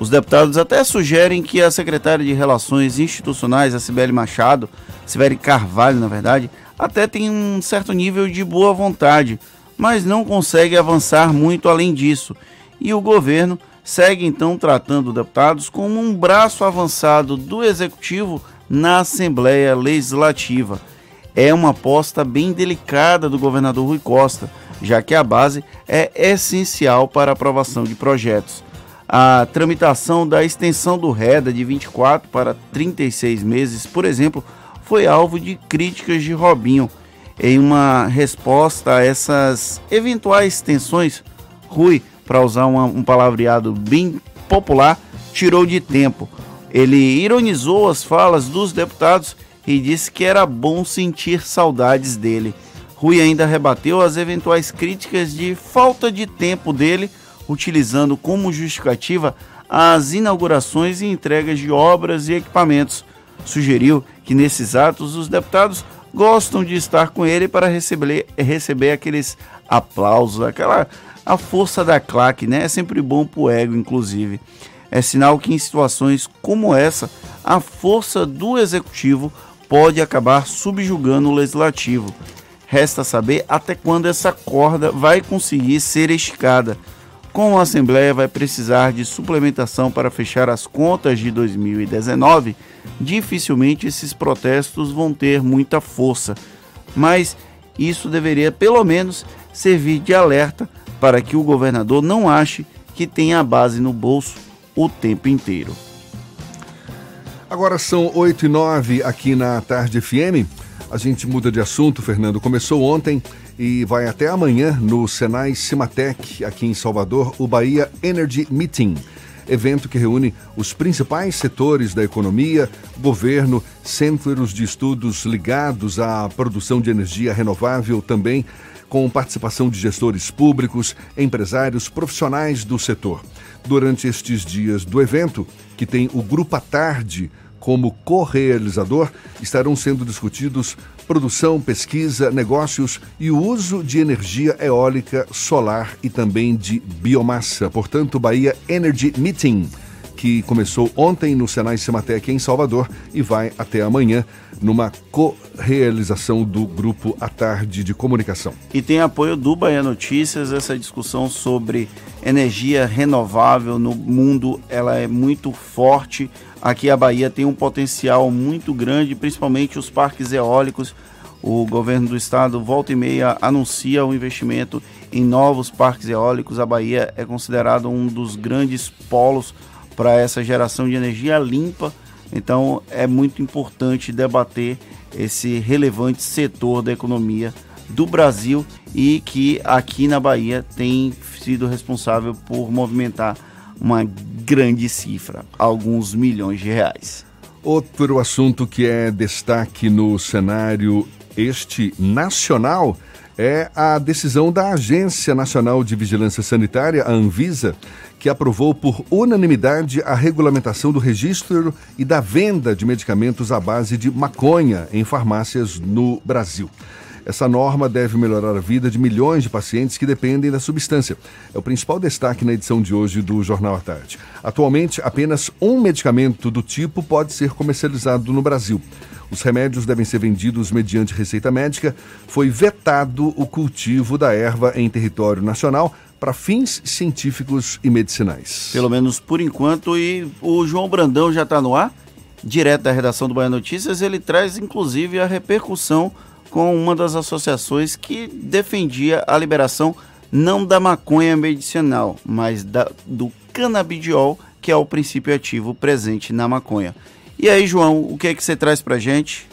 Os deputados até sugerem que a secretária de Relações Institucionais, a Sibeli Machado, Sibeli Carvalho, na verdade, até tem um certo nível de boa vontade, mas não consegue avançar muito além disso. E o governo segue então tratando deputados como um braço avançado do executivo na Assembleia Legislativa. É uma aposta bem delicada do governador Rui Costa, já que a base é essencial para a aprovação de projetos a tramitação da extensão do REDA de 24 para 36 meses, por exemplo, foi alvo de críticas de Robinho. Em uma resposta a essas eventuais tensões, Rui, para usar uma, um palavreado bem popular, tirou de tempo. Ele ironizou as falas dos deputados e disse que era bom sentir saudades dele. Rui ainda rebateu as eventuais críticas de falta de tempo dele utilizando como justificativa as inaugurações e entregas de obras e equipamentos. Sugeriu que nesses atos os deputados gostam de estar com ele para receber, receber aqueles aplausos, aquela a força da claque, né? É sempre bom para o ego, inclusive. É sinal que em situações como essa, a força do executivo pode acabar subjugando o legislativo. Resta saber até quando essa corda vai conseguir ser esticada. Como a Assembleia vai precisar de suplementação para fechar as contas de 2019, dificilmente esses protestos vão ter muita força. Mas isso deveria, pelo menos, servir de alerta para que o governador não ache que tem a base no bolso o tempo inteiro. Agora são 8 e 9 aqui na Tarde FM. A gente muda de assunto, Fernando. Começou ontem e vai até amanhã no Senai Cimatec, aqui em Salvador, o Bahia Energy Meeting. Evento que reúne os principais setores da economia, governo, centros de estudos ligados à produção de energia renovável também, com participação de gestores públicos, empresários, profissionais do setor. Durante estes dias do evento, que tem o Grupo à Tarde como co-realizador, estarão sendo discutidos produção, pesquisa, negócios e o uso de energia eólica, solar e também de biomassa. Portanto, Bahia Energy Meeting, que começou ontem no Senai Cimatec em Salvador e vai até amanhã numa co-realização do Grupo à Tarde de Comunicação. E tem apoio do Bahia Notícias, essa discussão sobre energia renovável no mundo, ela é muito forte. Aqui a Bahia tem um potencial muito grande, principalmente os parques eólicos. O governo do estado volta e meia anuncia o investimento em novos parques eólicos. A Bahia é considerado um dos grandes polos para essa geração de energia limpa. Então é muito importante debater esse relevante setor da economia do Brasil e que aqui na Bahia tem sido responsável por movimentar uma grande cifra, alguns milhões de reais. Outro assunto que é destaque no cenário este nacional é a decisão da Agência Nacional de Vigilância Sanitária, a Anvisa, que aprovou por unanimidade a regulamentação do registro e da venda de medicamentos à base de maconha em farmácias no Brasil. Essa norma deve melhorar a vida de milhões de pacientes que dependem da substância. É o principal destaque na edição de hoje do Jornal à Tarde. Atualmente, apenas um medicamento do tipo pode ser comercializado no Brasil. Os remédios devem ser vendidos mediante receita médica. Foi vetado o cultivo da erva em território nacional para fins científicos e medicinais. Pelo menos por enquanto. E o João Brandão já está no ar, direto da redação do Bahia Notícias. Ele traz inclusive a repercussão com uma das associações que defendia a liberação não da maconha medicinal, mas da, do canabidiol, que é o princípio ativo presente na maconha. E aí, João, o que é que você traz pra gente?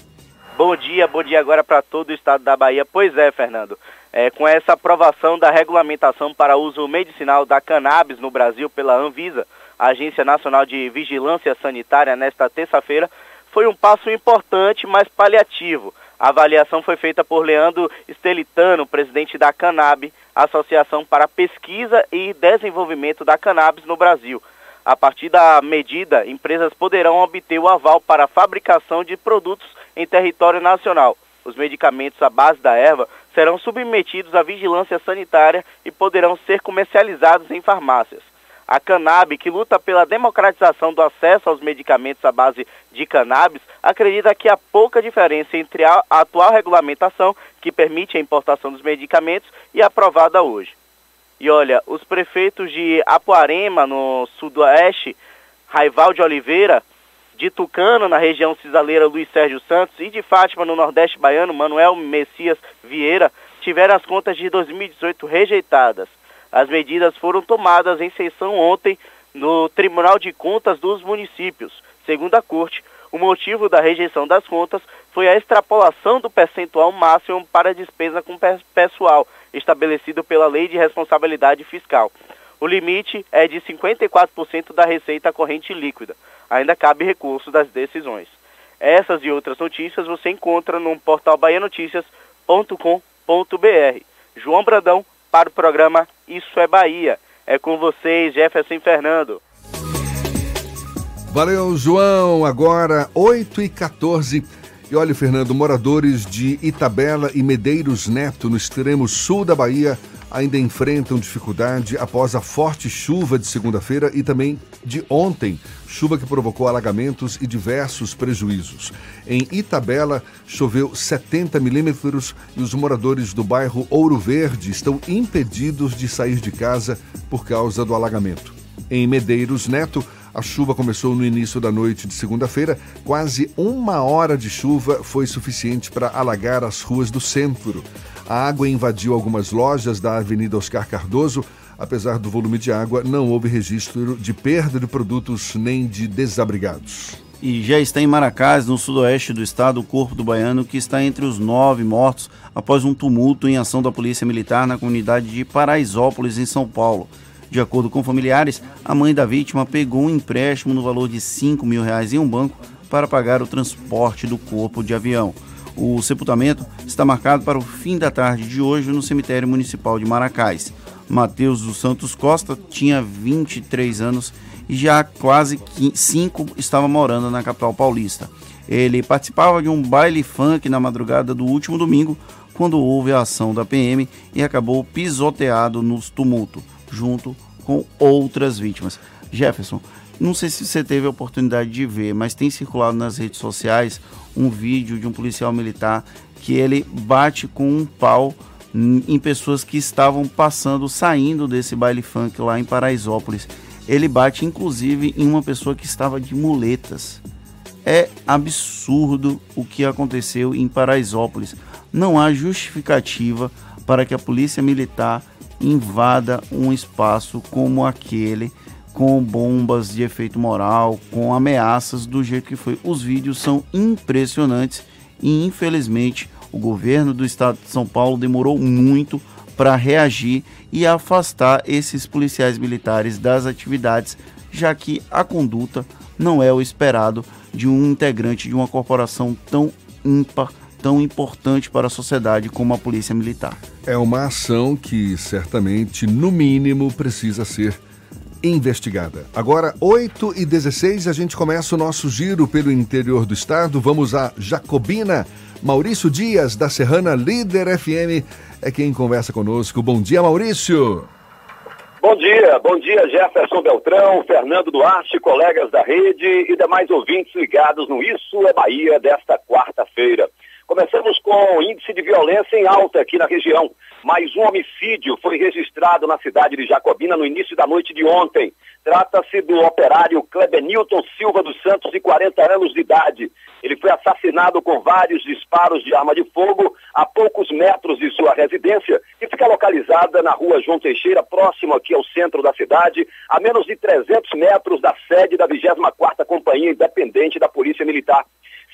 Bom dia, bom dia agora para todo o estado da Bahia. Pois é, Fernando. É, com essa aprovação da regulamentação para uso medicinal da cannabis no Brasil pela Anvisa, Agência Nacional de Vigilância Sanitária, nesta terça-feira, foi um passo importante, mas paliativo a avaliação foi feita por Leandro Estelitano, presidente da Canab, Associação para Pesquisa e Desenvolvimento da Cannabis no Brasil. A partir da medida, empresas poderão obter o aval para a fabricação de produtos em território nacional. Os medicamentos à base da erva serão submetidos à vigilância sanitária e poderão ser comercializados em farmácias. A Canab, que luta pela democratização do acesso aos medicamentos à base de cannabis, acredita que há pouca diferença entre a atual regulamentação, que permite a importação dos medicamentos, e a aprovada hoje. E olha, os prefeitos de Apuarema, no sudoeste, Raival de Oliveira, de Tucano, na região cisaleira Luiz Sérgio Santos, e de Fátima, no Nordeste Baiano, Manuel Messias Vieira, tiveram as contas de 2018 rejeitadas. As medidas foram tomadas em sessão ontem no Tribunal de Contas dos Municípios. Segundo a Corte, o motivo da rejeição das contas foi a extrapolação do percentual máximo para despesa com pessoal, estabelecido pela Lei de Responsabilidade Fiscal. O limite é de 54% da receita corrente líquida. Ainda cabe recurso das decisões. Essas e outras notícias você encontra no portal baianoticias.com.br. João Brandão, para o programa Isso é Bahia. É com vocês, Jefferson Fernando. Valeu, João. Agora 8 e 14 e olha, Fernando, moradores de Itabela e Medeiros Neto, no extremo sul da Bahia, ainda enfrentam dificuldade após a forte chuva de segunda-feira e também de ontem, chuva que provocou alagamentos e diversos prejuízos. Em Itabela, choveu 70 milímetros e os moradores do bairro Ouro Verde estão impedidos de sair de casa por causa do alagamento. Em Medeiros Neto, a chuva começou no início da noite de segunda-feira. Quase uma hora de chuva foi suficiente para alagar as ruas do centro. A água invadiu algumas lojas da Avenida Oscar Cardoso. Apesar do volume de água, não houve registro de perda de produtos nem de desabrigados. E já está em Maracás, no sudoeste do estado, o corpo do baiano, que está entre os nove mortos após um tumulto em ação da Polícia Militar na comunidade de Paraisópolis, em São Paulo. De acordo com familiares, a mãe da vítima pegou um empréstimo no valor de 5 mil reais em um banco para pagar o transporte do corpo de avião. O sepultamento está marcado para o fim da tarde de hoje no cemitério municipal de Maracás. Matheus dos Santos Costa, tinha 23 anos e já quase 5 estava morando na capital paulista. Ele participava de um baile funk na madrugada do último domingo, quando houve a ação da PM e acabou pisoteado nos tumultos, junto com outras vítimas. Jefferson, não sei se você teve a oportunidade de ver, mas tem circulado nas redes sociais um vídeo de um policial militar que ele bate com um pau em pessoas que estavam passando, saindo desse baile funk lá em Paraisópolis. Ele bate inclusive em uma pessoa que estava de muletas. É absurdo o que aconteceu em Paraisópolis. Não há justificativa para que a polícia militar invada um espaço como aquele com bombas de efeito moral, com ameaças do jeito que foi. Os vídeos são impressionantes e infelizmente o governo do estado de São Paulo demorou muito para reagir e afastar esses policiais militares das atividades, já que a conduta não é o esperado de um integrante de uma corporação tão ímpar, tão importante para a sociedade como a Polícia Militar. É uma ação que certamente, no mínimo, precisa ser investigada. Agora, 8 e 16 a gente começa o nosso giro pelo interior do estado. Vamos a Jacobina. Maurício Dias, da Serrana Líder FM, é quem conversa conosco. Bom dia, Maurício. Bom dia, bom dia Jefferson Beltrão, Fernando Duarte, colegas da rede e demais ouvintes ligados no Isso é Bahia desta quarta-feira. Começamos com índice de violência em alta aqui na região. Mais um homicídio foi registrado na cidade de Jacobina no início da noite de ontem. Trata-se do operário Klebenilton Silva dos Santos, de 40 anos de idade. Ele foi assassinado com vários disparos de arma de fogo a poucos metros de sua residência, que fica localizada na rua João Teixeira, próximo aqui ao centro da cidade, a menos de 300 metros da sede da 24ª Companhia Independente da Polícia Militar.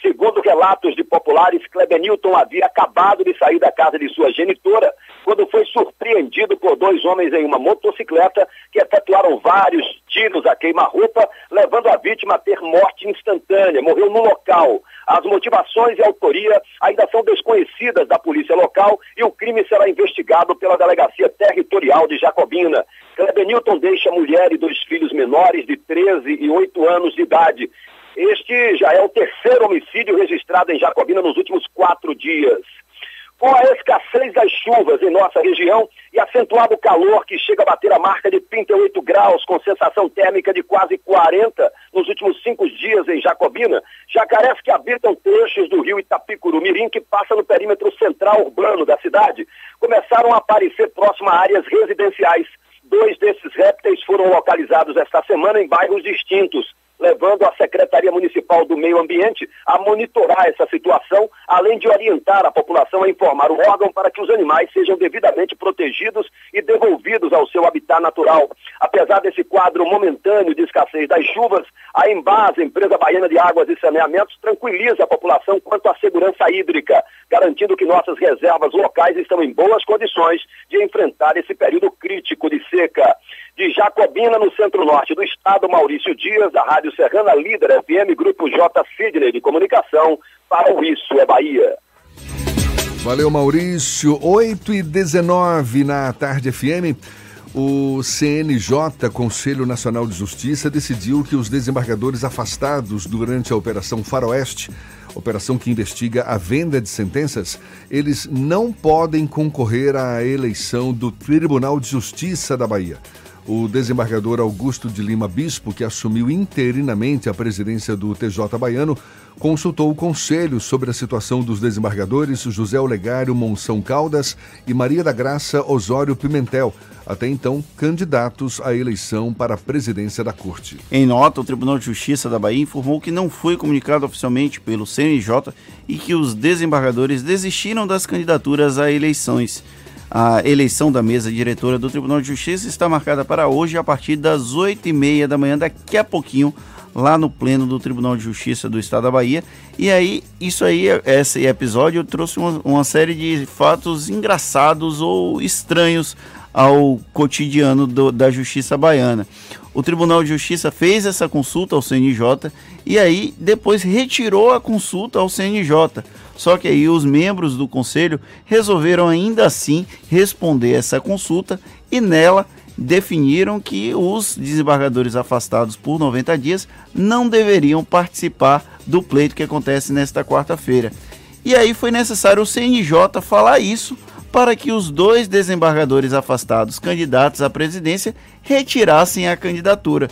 Segundo relatos de populares, Klebenilton havia acabado de sair da casa de sua genitora quando foi surpreendido por dois homens em uma motocicleta que efetuaram vários tiros a queima-roupa, levando a vítima a ter morte instantânea. Morreu no local. As motivações e autoria ainda são desconhecidas da polícia local e o crime será investigado pela Delegacia Territorial de Jacobina. Klebenilton deixa mulher e dois filhos menores de 13 e 8 anos de idade. Este já é o terceiro homicídio registrado em Jacobina nos últimos quatro dias. Com a escassez das chuvas em nossa região e acentuado calor que chega a bater a marca de 38 graus, com sensação térmica de quase 40 nos últimos cinco dias em Jacobina, jacarés que habitam trechos do rio Itapicuru-Mirim, que passa no perímetro central urbano da cidade, começaram a aparecer próximo a áreas residenciais. Dois desses répteis foram localizados esta semana em bairros distintos levando a Secretaria Municipal do Meio Ambiente a monitorar essa situação, além de orientar a população a informar o órgão para que os animais sejam devidamente protegidos e devolvidos ao seu habitat natural. Apesar desse quadro momentâneo de escassez das chuvas, a Embasa, empresa baiana de águas e saneamentos, tranquiliza a população quanto à segurança hídrica, garantindo que nossas reservas locais estão em boas condições de enfrentar esse período crítico de seca de Jacobina, no centro-norte do estado, Maurício Dias, da Rádio Serrana Líder FM, Grupo J. Sidney de Comunicação, para o Isso é Bahia. Valeu, Maurício. 8 e 19 na Tarde FM. O CNJ, Conselho Nacional de Justiça, decidiu que os desembargadores afastados durante a Operação Faroeste, operação que investiga a venda de sentenças, eles não podem concorrer à eleição do Tribunal de Justiça da Bahia. O desembargador Augusto de Lima Bispo, que assumiu interinamente a presidência do TJ Baiano, consultou o conselho sobre a situação dos desembargadores José Olegário Monção Caldas e Maria da Graça Osório Pimentel, até então candidatos à eleição para a presidência da Corte. Em nota, o Tribunal de Justiça da Bahia informou que não foi comunicado oficialmente pelo CNJ e que os desembargadores desistiram das candidaturas a eleições. A eleição da mesa diretora do Tribunal de Justiça está marcada para hoje a partir das 8h30 da manhã, daqui a pouquinho, lá no pleno do Tribunal de Justiça do Estado da Bahia. E aí, isso aí, esse episódio trouxe uma, uma série de fatos engraçados ou estranhos ao cotidiano do, da justiça baiana. O Tribunal de Justiça fez essa consulta ao CNJ e aí depois retirou a consulta ao CNJ. Só que aí os membros do conselho resolveram ainda assim responder essa consulta e nela definiram que os desembargadores afastados por 90 dias não deveriam participar do pleito que acontece nesta quarta-feira. E aí foi necessário o CNJ falar isso para que os dois desembargadores afastados candidatos à presidência retirassem a candidatura.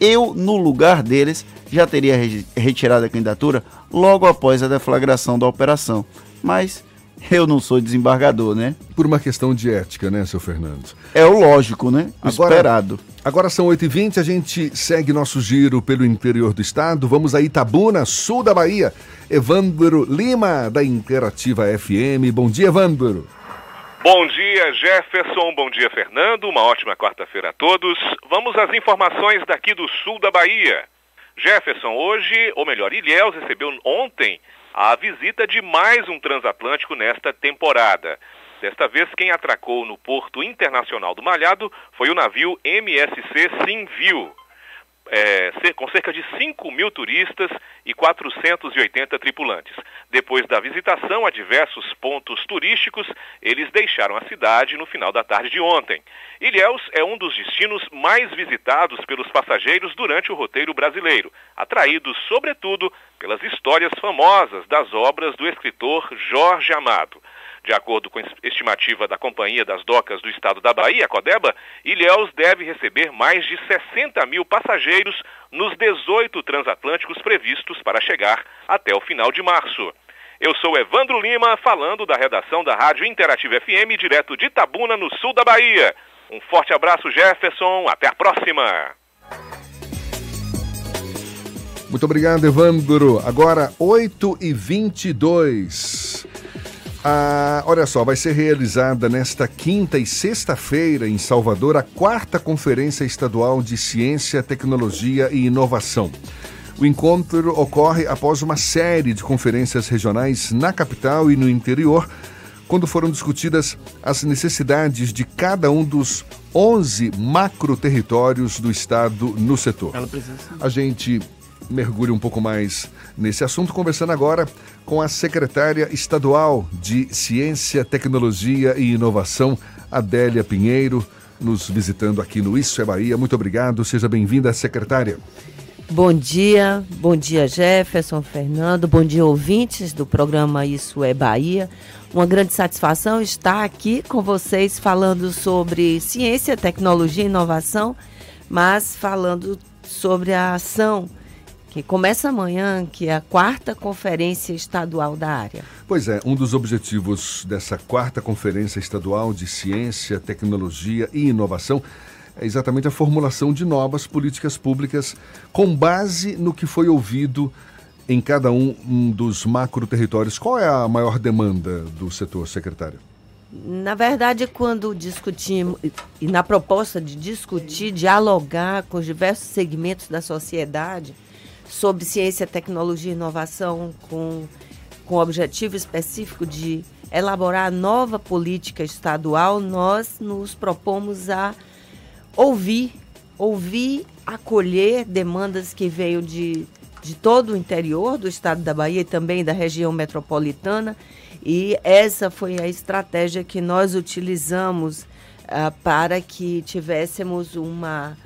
Eu, no lugar deles, já teria retirado a candidatura logo após a deflagração da operação. Mas eu não sou desembargador, né? Por uma questão de ética, né, seu Fernando? É o lógico, né? O Agora, esperado. Agora são 8h20, a gente segue nosso giro pelo interior do estado. Vamos a Itabuna, sul da Bahia. Evandro Lima, da Interativa FM. Bom dia, Evandro. Bom dia, Jefferson. Bom dia, Fernando. Uma ótima quarta-feira a todos. Vamos às informações daqui do sul da Bahia. Jefferson, hoje, ou melhor, Ilhéus recebeu ontem a visita de mais um transatlântico nesta temporada. Desta vez, quem atracou no Porto Internacional do Malhado foi o navio MSC Simview é, com cerca de 5 mil turistas e 480 tripulantes. Depois da visitação a diversos pontos turísticos, eles deixaram a cidade no final da tarde de ontem. Ilhéus é um dos destinos mais visitados pelos passageiros durante o roteiro brasileiro, atraídos sobretudo pelas histórias famosas das obras do escritor Jorge Amado. De acordo com a estimativa da Companhia das Docas do Estado da Bahia, Codeba, Ilhéus deve receber mais de 60 mil passageiros nos 18 transatlânticos previstos para chegar até o final de março. Eu sou Evandro Lima, falando da redação da Rádio Interativa FM, direto de Itabuna, no sul da Bahia. Um forte abraço, Jefferson. Até a próxima. Muito obrigado, Evandro. Agora, 8h22. Ah, olha só, vai ser realizada nesta quinta e sexta-feira em Salvador a quarta Conferência Estadual de Ciência, Tecnologia e Inovação. O encontro ocorre após uma série de conferências regionais na capital e no interior, quando foram discutidas as necessidades de cada um dos 11 macro-territórios do estado no setor. A gente mergulha um pouco mais nesse assunto, conversando agora com a secretária estadual de Ciência, Tecnologia e Inovação, Adélia Pinheiro, nos visitando aqui no Isso é Bahia. Muito obrigado, seja bem-vinda, secretária. Bom dia, bom dia Jefferson, Fernando, bom dia ouvintes do programa Isso é Bahia. Uma grande satisfação estar aqui com vocês falando sobre ciência, tecnologia e inovação, mas falando sobre a ação que começa amanhã, que é a quarta conferência estadual da área. Pois é, um dos objetivos dessa quarta conferência estadual de ciência, tecnologia e inovação é exatamente a formulação de novas políticas públicas com base no que foi ouvido em cada um dos macro territórios. Qual é a maior demanda do setor, secretário? Na verdade, quando discutimos, e na proposta de discutir, dialogar com os diversos segmentos da sociedade, sobre ciência, tecnologia e inovação com, com o objetivo específico de elaborar a nova política estadual, nós nos propomos a ouvir, ouvir, acolher demandas que veio de, de todo o interior do estado da Bahia e também da região metropolitana. E essa foi a estratégia que nós utilizamos uh, para que tivéssemos uma,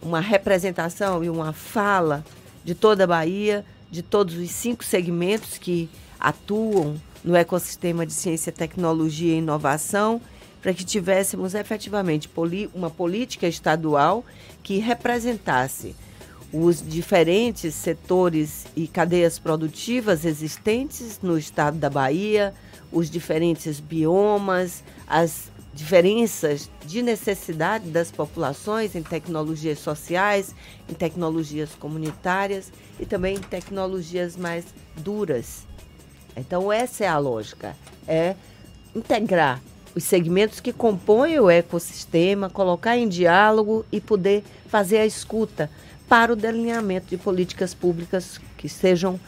uma representação e uma fala de toda a Bahia, de todos os cinco segmentos que atuam no ecossistema de ciência, tecnologia e inovação, para que tivéssemos efetivamente uma política estadual que representasse os diferentes setores e cadeias produtivas existentes no estado da Bahia, os diferentes biomas, as diferenças de necessidade das populações em tecnologias sociais, em tecnologias comunitárias e também em tecnologias mais duras. Então essa é a lógica, é integrar os segmentos que compõem o ecossistema, colocar em diálogo e poder fazer a escuta para o delineamento de políticas públicas que sejam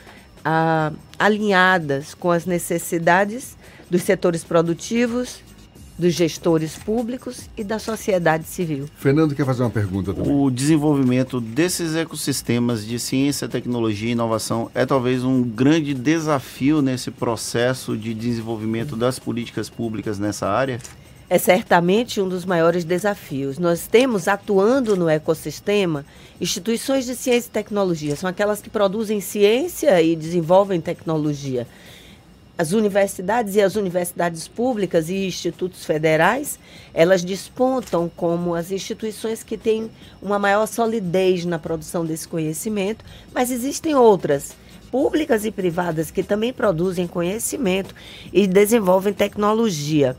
ah, alinhadas com as necessidades dos setores produtivos dos gestores públicos e da sociedade civil. Fernando quer fazer uma pergunta também. O desenvolvimento desses ecossistemas de ciência, tecnologia e inovação é talvez um grande desafio nesse processo de desenvolvimento das políticas públicas nessa área? é certamente um dos maiores desafios. Nós temos atuando no ecossistema instituições de ciência e tecnologia, são aquelas que produzem ciência e desenvolvem tecnologia. As universidades e as universidades públicas e institutos federais, elas despontam como as instituições que têm uma maior solidez na produção desse conhecimento, mas existem outras públicas e privadas que também produzem conhecimento e desenvolvem tecnologia.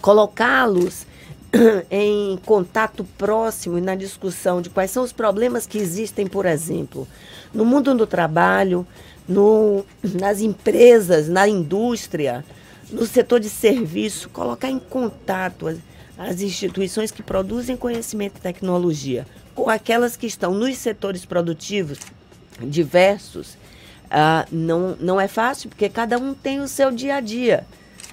Colocá-los em contato próximo e na discussão de quais são os problemas que existem, por exemplo, no mundo do trabalho, no, nas empresas, na indústria, no setor de serviço, colocar em contato as, as instituições que produzem conhecimento e tecnologia com aquelas que estão nos setores produtivos diversos, ah, não, não é fácil, porque cada um tem o seu dia a dia.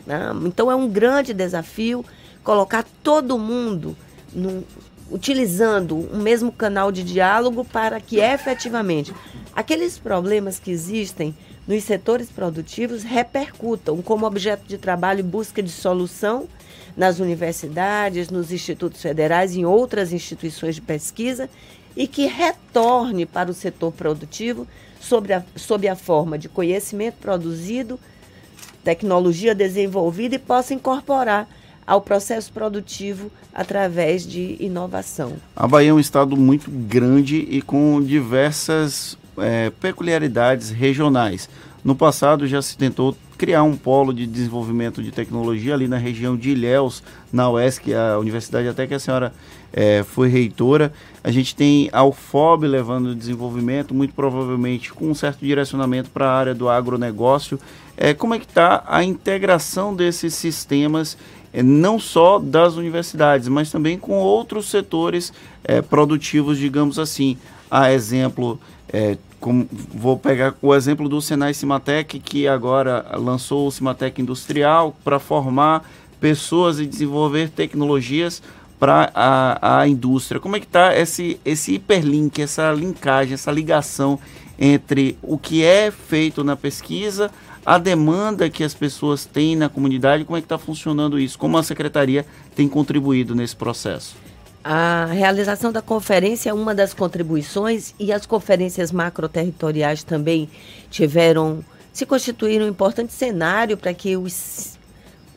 Né? Então é um grande desafio colocar todo mundo no, utilizando o mesmo canal de diálogo para que efetivamente aqueles problemas que existem nos setores produtivos repercutam como objeto de trabalho e busca de solução nas universidades, nos institutos federais em outras instituições de pesquisa e que retorne para o setor produtivo sobre a, sob a forma de conhecimento produzido tecnologia desenvolvida e possa incorporar ao processo produtivo através de inovação. A Bahia é um estado muito grande e com diversas é, peculiaridades regionais. No passado já se tentou criar um polo de desenvolvimento de tecnologia ali na região de Ilhéus, na UESC, a universidade até que a senhora é, foi reitora. A gente tem a UFOB levando desenvolvimento, muito provavelmente com um certo direcionamento para a área do agronegócio. É, como é que está a integração desses sistemas, não só das universidades, mas também com outros setores é, produtivos, digamos assim. A exemplo é, como, vou pegar o exemplo do Senai Cimatec, que agora lançou o Cimatec Industrial para formar pessoas e desenvolver tecnologias para a, a indústria. Como é que está esse, esse hiperlink, essa linkagem, essa ligação entre o que é feito na pesquisa, a demanda que as pessoas têm na comunidade, como é que está funcionando isso? Como a secretaria tem contribuído nesse processo? A realização da conferência é uma das contribuições e as conferências macroterritoriais também tiveram, se constituíram um importante cenário para que os,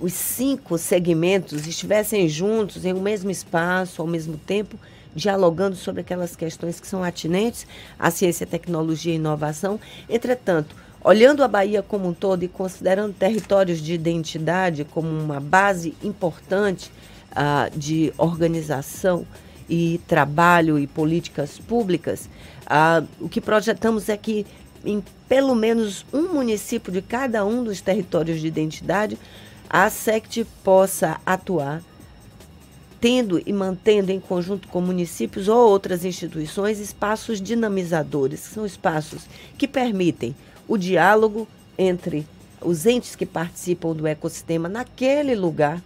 os cinco segmentos estivessem juntos em um mesmo espaço, ao mesmo tempo, dialogando sobre aquelas questões que são atinentes à ciência, tecnologia e inovação. Entretanto, olhando a Bahia como um todo e considerando territórios de identidade como uma base importante ah, de organização e trabalho e políticas públicas, ah, o que projetamos é que em pelo menos um município de cada um dos territórios de identidade, a SECT possa atuar tendo e mantendo em conjunto com municípios ou outras instituições espaços dinamizadores, que são espaços que permitem o diálogo entre os entes que participam do ecossistema naquele lugar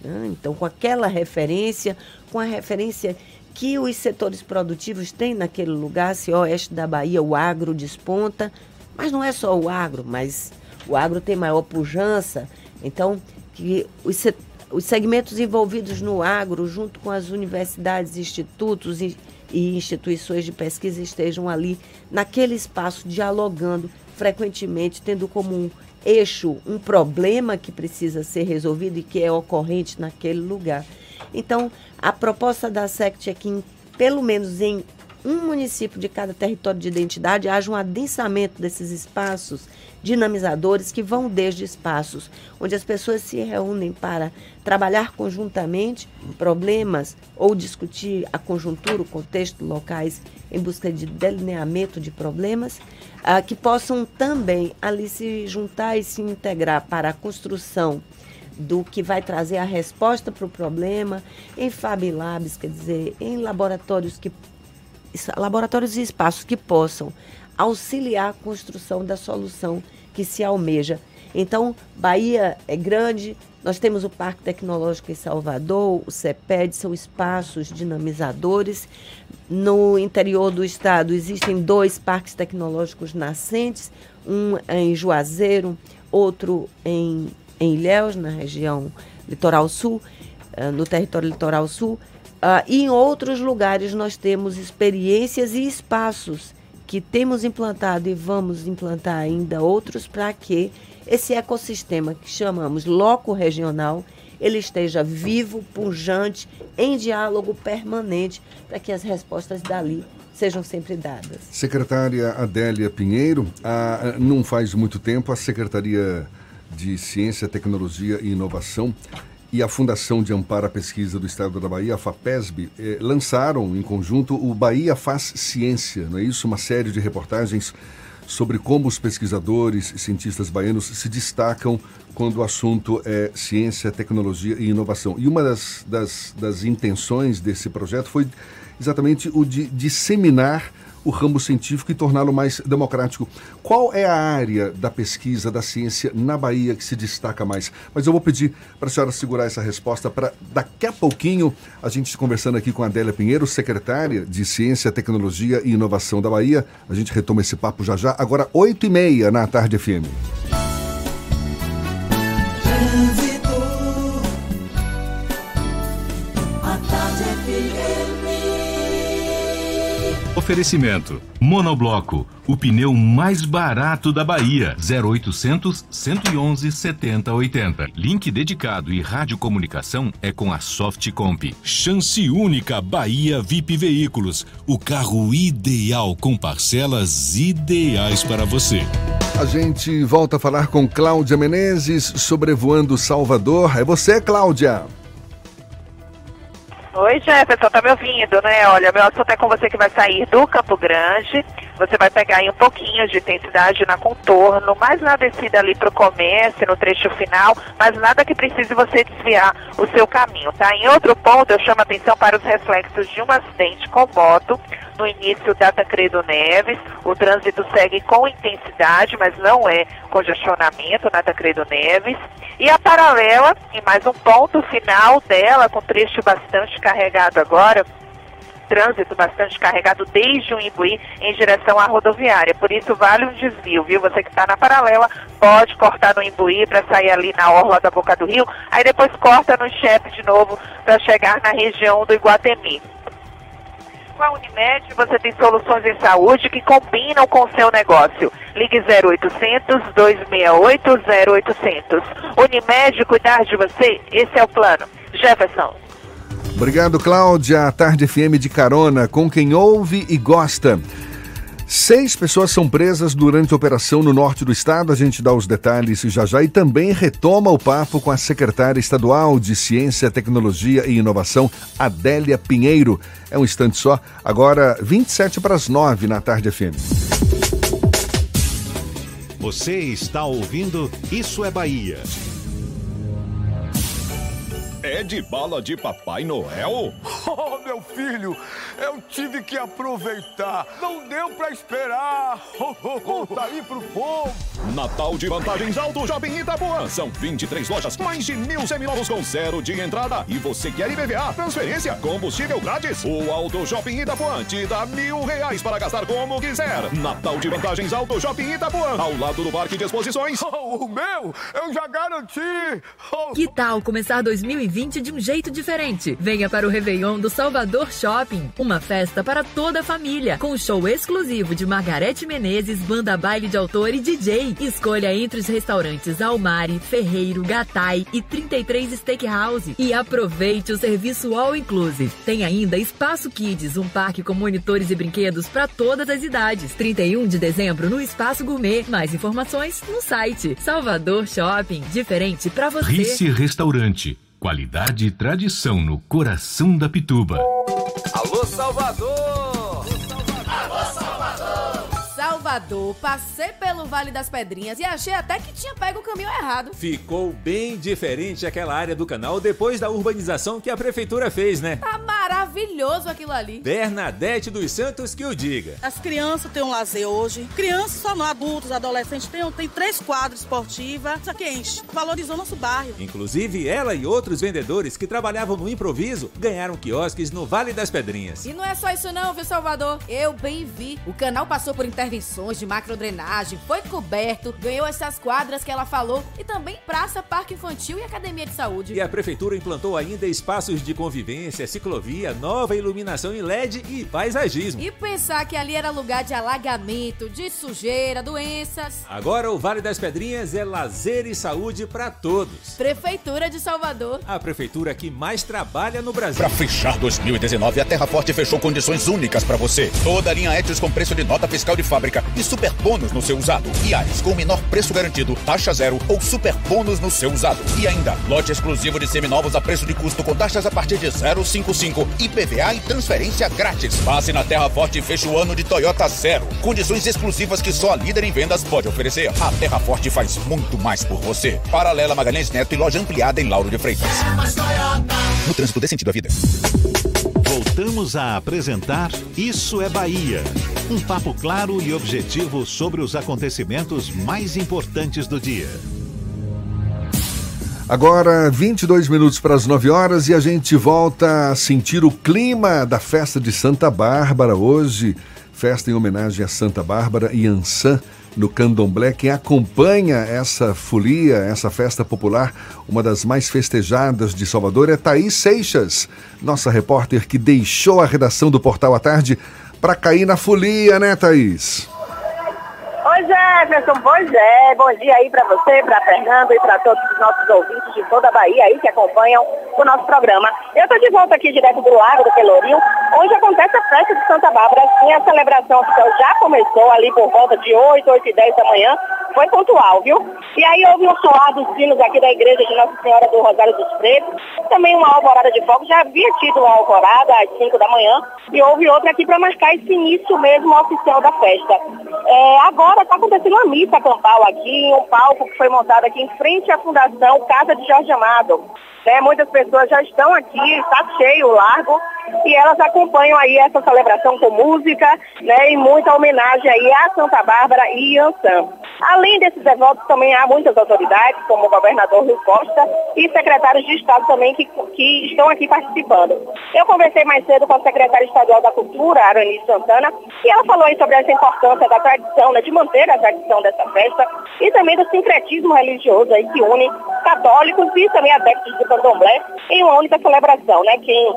né? Então, com aquela referência, com a referência que os setores produtivos têm naquele lugar, se oeste da Bahia, o agro desponta, mas não é só o agro, mas o agro tem maior pujança, então que os, os segmentos envolvidos no agro, junto com as universidades, institutos e, instituições de pesquisa estejam ali naquele espaço dialogando frequentemente, tendo como um eixo, um problema que precisa ser resolvido e que é ocorrente naquele lugar. Então, a proposta da SECT é que, em, pelo menos em um município de cada território de identidade, haja um adensamento desses espaços dinamizadores que vão desde espaços onde as pessoas se reúnem para trabalhar conjuntamente problemas ou discutir a conjuntura, o contexto locais em busca de delineamento de problemas, ah, que possam também ali se juntar e se integrar para a construção do que vai trazer a resposta para o problema em Fab Labs, quer dizer, em laboratórios que laboratórios e espaços que possam auxiliar a construção da solução que se almeja. Então, Bahia é grande, nós temos o Parque Tecnológico em Salvador, o CEPED, são espaços dinamizadores. No interior do estado existem dois parques tecnológicos nascentes, um em Juazeiro, outro em, em Ilhéus, na região litoral sul, uh, no território litoral sul. Uh, e em outros lugares nós temos experiências e espaços que temos implantado e vamos implantar ainda outros para que esse ecossistema que chamamos loco regional ele esteja vivo, pujante, em diálogo permanente, para que as respostas dali sejam sempre dadas. Secretária Adélia Pinheiro, não faz muito tempo a Secretaria de Ciência, Tecnologia e Inovação e a Fundação de Amparo à Pesquisa do Estado da Bahia, a FAPESB, eh, lançaram em conjunto o Bahia Faz Ciência, não é isso? Uma série de reportagens sobre como os pesquisadores e cientistas baianos se destacam quando o assunto é ciência, tecnologia e inovação. E uma das, das, das intenções desse projeto foi exatamente o de disseminar o ramo científico e torná-lo mais democrático. Qual é a área da pesquisa da ciência na Bahia que se destaca mais? Mas eu vou pedir para a senhora segurar essa resposta para daqui a pouquinho a gente conversando aqui com a Adélia Pinheiro, secretária de Ciência, Tecnologia e Inovação da Bahia. A gente retoma esse papo já já, agora 8 e meia na Tarde FM. Oferecimento: Monobloco, o pneu mais barato da Bahia. 0800 111 7080. Link dedicado e radiocomunicação é com a Softcomp. Chance única Bahia VIP Veículos, o carro ideal com parcelas ideais para você. A gente volta a falar com Cláudia Menezes, sobrevoando Salvador. É você, Cláudia? Oi, Jefferson, tá me ouvindo, né? Olha, meu assunto é com você que vai sair do Campo Grande. Você vai pegar aí um pouquinho de intensidade na contorno, mais na descida ali pro comércio, no trecho final, mas nada que precise você desviar o seu caminho, tá? Em outro ponto, eu chamo a atenção para os reflexos de um acidente com moto no início da Tancredo Neves. O trânsito segue com intensidade, mas não é congestionamento na Tancredo Neves. E a paralela, em mais um ponto final dela, com trecho bastante carregado agora, trânsito bastante carregado desde o Imbuí em direção à rodoviária. Por isso vale um desvio, viu? Você que está na paralela pode cortar no Imbuí para sair ali na orla da Boca do Rio, aí depois corta no Chepe de novo para chegar na região do Iguatemi. Com a Unimed você tem soluções em saúde que combinam com o seu negócio. Ligue 0800 268 0800. Unimed, cuidar de você, esse é o plano. Jefferson. Obrigado, Cláudia. Tarde FM de carona com quem ouve e gosta. Seis pessoas são presas durante a operação no norte do estado. A gente dá os detalhes já já e também retoma o papo com a secretária estadual de Ciência, Tecnologia e Inovação, Adélia Pinheiro. É um instante só. Agora, 27 para as 9 na tarde FM. Você está ouvindo Isso é Bahia. É de bala de Papai Noel? Oh, meu filho, eu tive que aproveitar. Não deu pra esperar. Conta aí pro povo. Natal de vantagens Alto Shopping Itapuã. São 23 lojas, mais de mil seminovos com zero de entrada. E você quer IBVA, transferência, combustível grátis? O Alto Shopping Itapuã te dá mil reais para gastar como quiser. Natal de vantagens Alto Shopping Itapuã. Ao lado do Parque de Exposições. Oh, o meu, eu já garanti. Oh. Que tal começar 2020 de um jeito diferente? Venha para o Réveillon do Salvador Shopping. Uma festa para toda a família, com show exclusivo de Margarete Menezes, banda baile de autor e DJ. Escolha entre os restaurantes Almari, Ferreiro, Gatai e 33 Steakhouse. E aproveite o serviço All Inclusive. Tem ainda Espaço Kids, um parque com monitores e brinquedos para todas as idades. 31 de dezembro no Espaço Gourmet. Mais informações no site Salvador Shopping. Diferente para você. Rice Restaurante. Qualidade e tradição no coração da Pituba. Alô, Salvador! Salvador, passei pelo Vale das Pedrinhas e achei até que tinha pego o caminho errado. Ficou bem diferente aquela área do canal depois da urbanização que a prefeitura fez, né? Tá maravilhoso aquilo ali. Bernadette dos Santos que o diga. As crianças têm um lazer hoje. Crianças só não, adultos, adolescentes, tem, tem três quadros esportivas. Isso aqui enche. Valorizou nosso bairro. Inclusive, ela e outros vendedores que trabalhavam no improviso ganharam quiosques no Vale das Pedrinhas. E não é só isso não, viu, Salvador? Eu bem vi. O canal passou por intervenções de macrodrenagem, foi coberto, ganhou essas quadras que ela falou e também praça, parque infantil e academia de saúde. E a prefeitura implantou ainda espaços de convivência, ciclovia, nova iluminação em LED e paisagismo. E pensar que ali era lugar de alagamento, de sujeira, doenças. Agora o Vale das Pedrinhas é lazer e saúde para todos. Prefeitura de Salvador. A prefeitura que mais trabalha no Brasil. Para fechar 2019, a Terra Forte fechou condições únicas para você. Toda a linha Etios com preço de nota fiscal de fábrica e super bônus no seu usado. E Ares com o menor preço garantido, taxa zero ou super bônus no seu usado. E ainda, lote exclusivo de seminovos a preço de custo com taxas a partir de 0,55, IPVA e transferência grátis. Passe na Terra Forte e feche o ano de Toyota Zero. Condições exclusivas que só a líder em vendas pode oferecer. A Terra Forte faz muito mais por você. Paralela Magalhães Neto e loja ampliada em Lauro de Freitas. No trânsito dê sentido à vida. Voltamos a apresentar Isso é Bahia. Um papo claro e objetivo sobre os acontecimentos mais importantes do dia. Agora, 22 minutos para as 9 horas e a gente volta a sentir o clima da festa de Santa Bárbara hoje. Festa em homenagem a Santa Bárbara e Ançã no Candomblé. Quem acompanha essa folia, essa festa popular, uma das mais festejadas de Salvador, é Thaís Seixas, nossa repórter que deixou a redação do Portal à Tarde para cair na folia, né, Thaís? Oi, Jefferson, pois é. Bom dia aí para você, para Fernando e para todos os nossos ouvintes de toda a Bahia aí que acompanham o nosso programa. Eu estou de volta aqui direto do Lago do Pelourinho, onde acontece a festa de Santa Bárbara. Sim, a celebração oficial já começou ali por volta de 8, 8 e 10 da manhã. Foi pontual, viu? E aí houve um soar dos sinos aqui da igreja de Nossa Senhora do Rosário dos Pretos. Também uma alvorada de fogo. Já havia tido uma alvorada às 5 da manhã e houve outra aqui para marcar esse início mesmo oficial da festa. É, agora está acontecendo uma missa campal aqui, um palco que foi montado aqui em frente à Fundação Casa de Jorge Amado. Né, muitas pessoas já estão aqui, está cheio o largo, e elas acompanham aí essa celebração com música, né, e muita homenagem aí a Santa Bárbara e Ançã. Além desses devotos, também há muitas autoridades, como o governador Rio Costa e secretários de Estado também que, que estão aqui participando. Eu conversei mais cedo com a secretária estadual da Cultura, Aranice Santana, e ela falou aí sobre essa importância da tradição, né, de manter a tradição dessa festa e também do sincretismo religioso aí que une católicos e também adeptos do candomblé em uma única celebração, né? Quem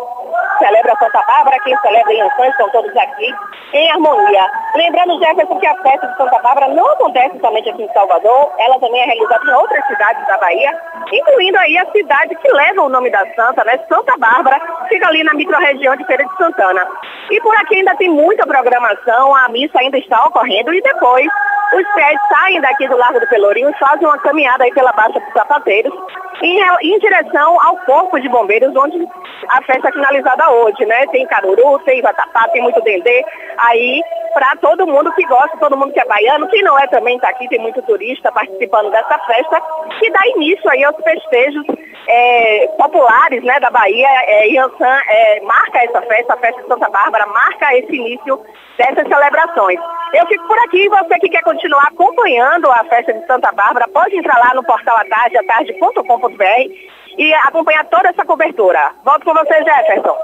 celebra Santa Bárbara, quem celebra Inhansã, estão todos aqui em harmonia. Lembrando, Jefferson, que a festa de Santa Bárbara não acontece somente aqui em Salvador, ela também é realizada em outras cidades da Bahia, incluindo aí a cidade que leva o nome da santa, né? Santa Bárbara, fica ali na microrregião de Feira de Santana. E por aqui ainda tem muita programação, a missa ainda está ocorrendo e depois os pés saem daqui do Largo do Pelourinho e fazem uma caminhada aí pela Baixa dos Sapateiros em, em direção ao Corpo de Bombeiros, onde a festa é finalizada hoje, né? Tem caruru, tem vatapá, tem muito dendê aí para todo mundo que gosta, todo mundo que é baiano, quem não é também está aqui, tem muito turista participando dessa festa, que dá início aí aos festejos é, populares né, da Bahia. É, Yansan é, marca essa festa, a festa de Santa Bárbara, marca esse início dessas celebrações. Eu fico por aqui, você que quer continuar acompanhando a festa de Santa Bárbara, pode entrar lá no portal atarde, atarde.com.br e acompanhar toda essa cobertura. Volto com você, Jefferson.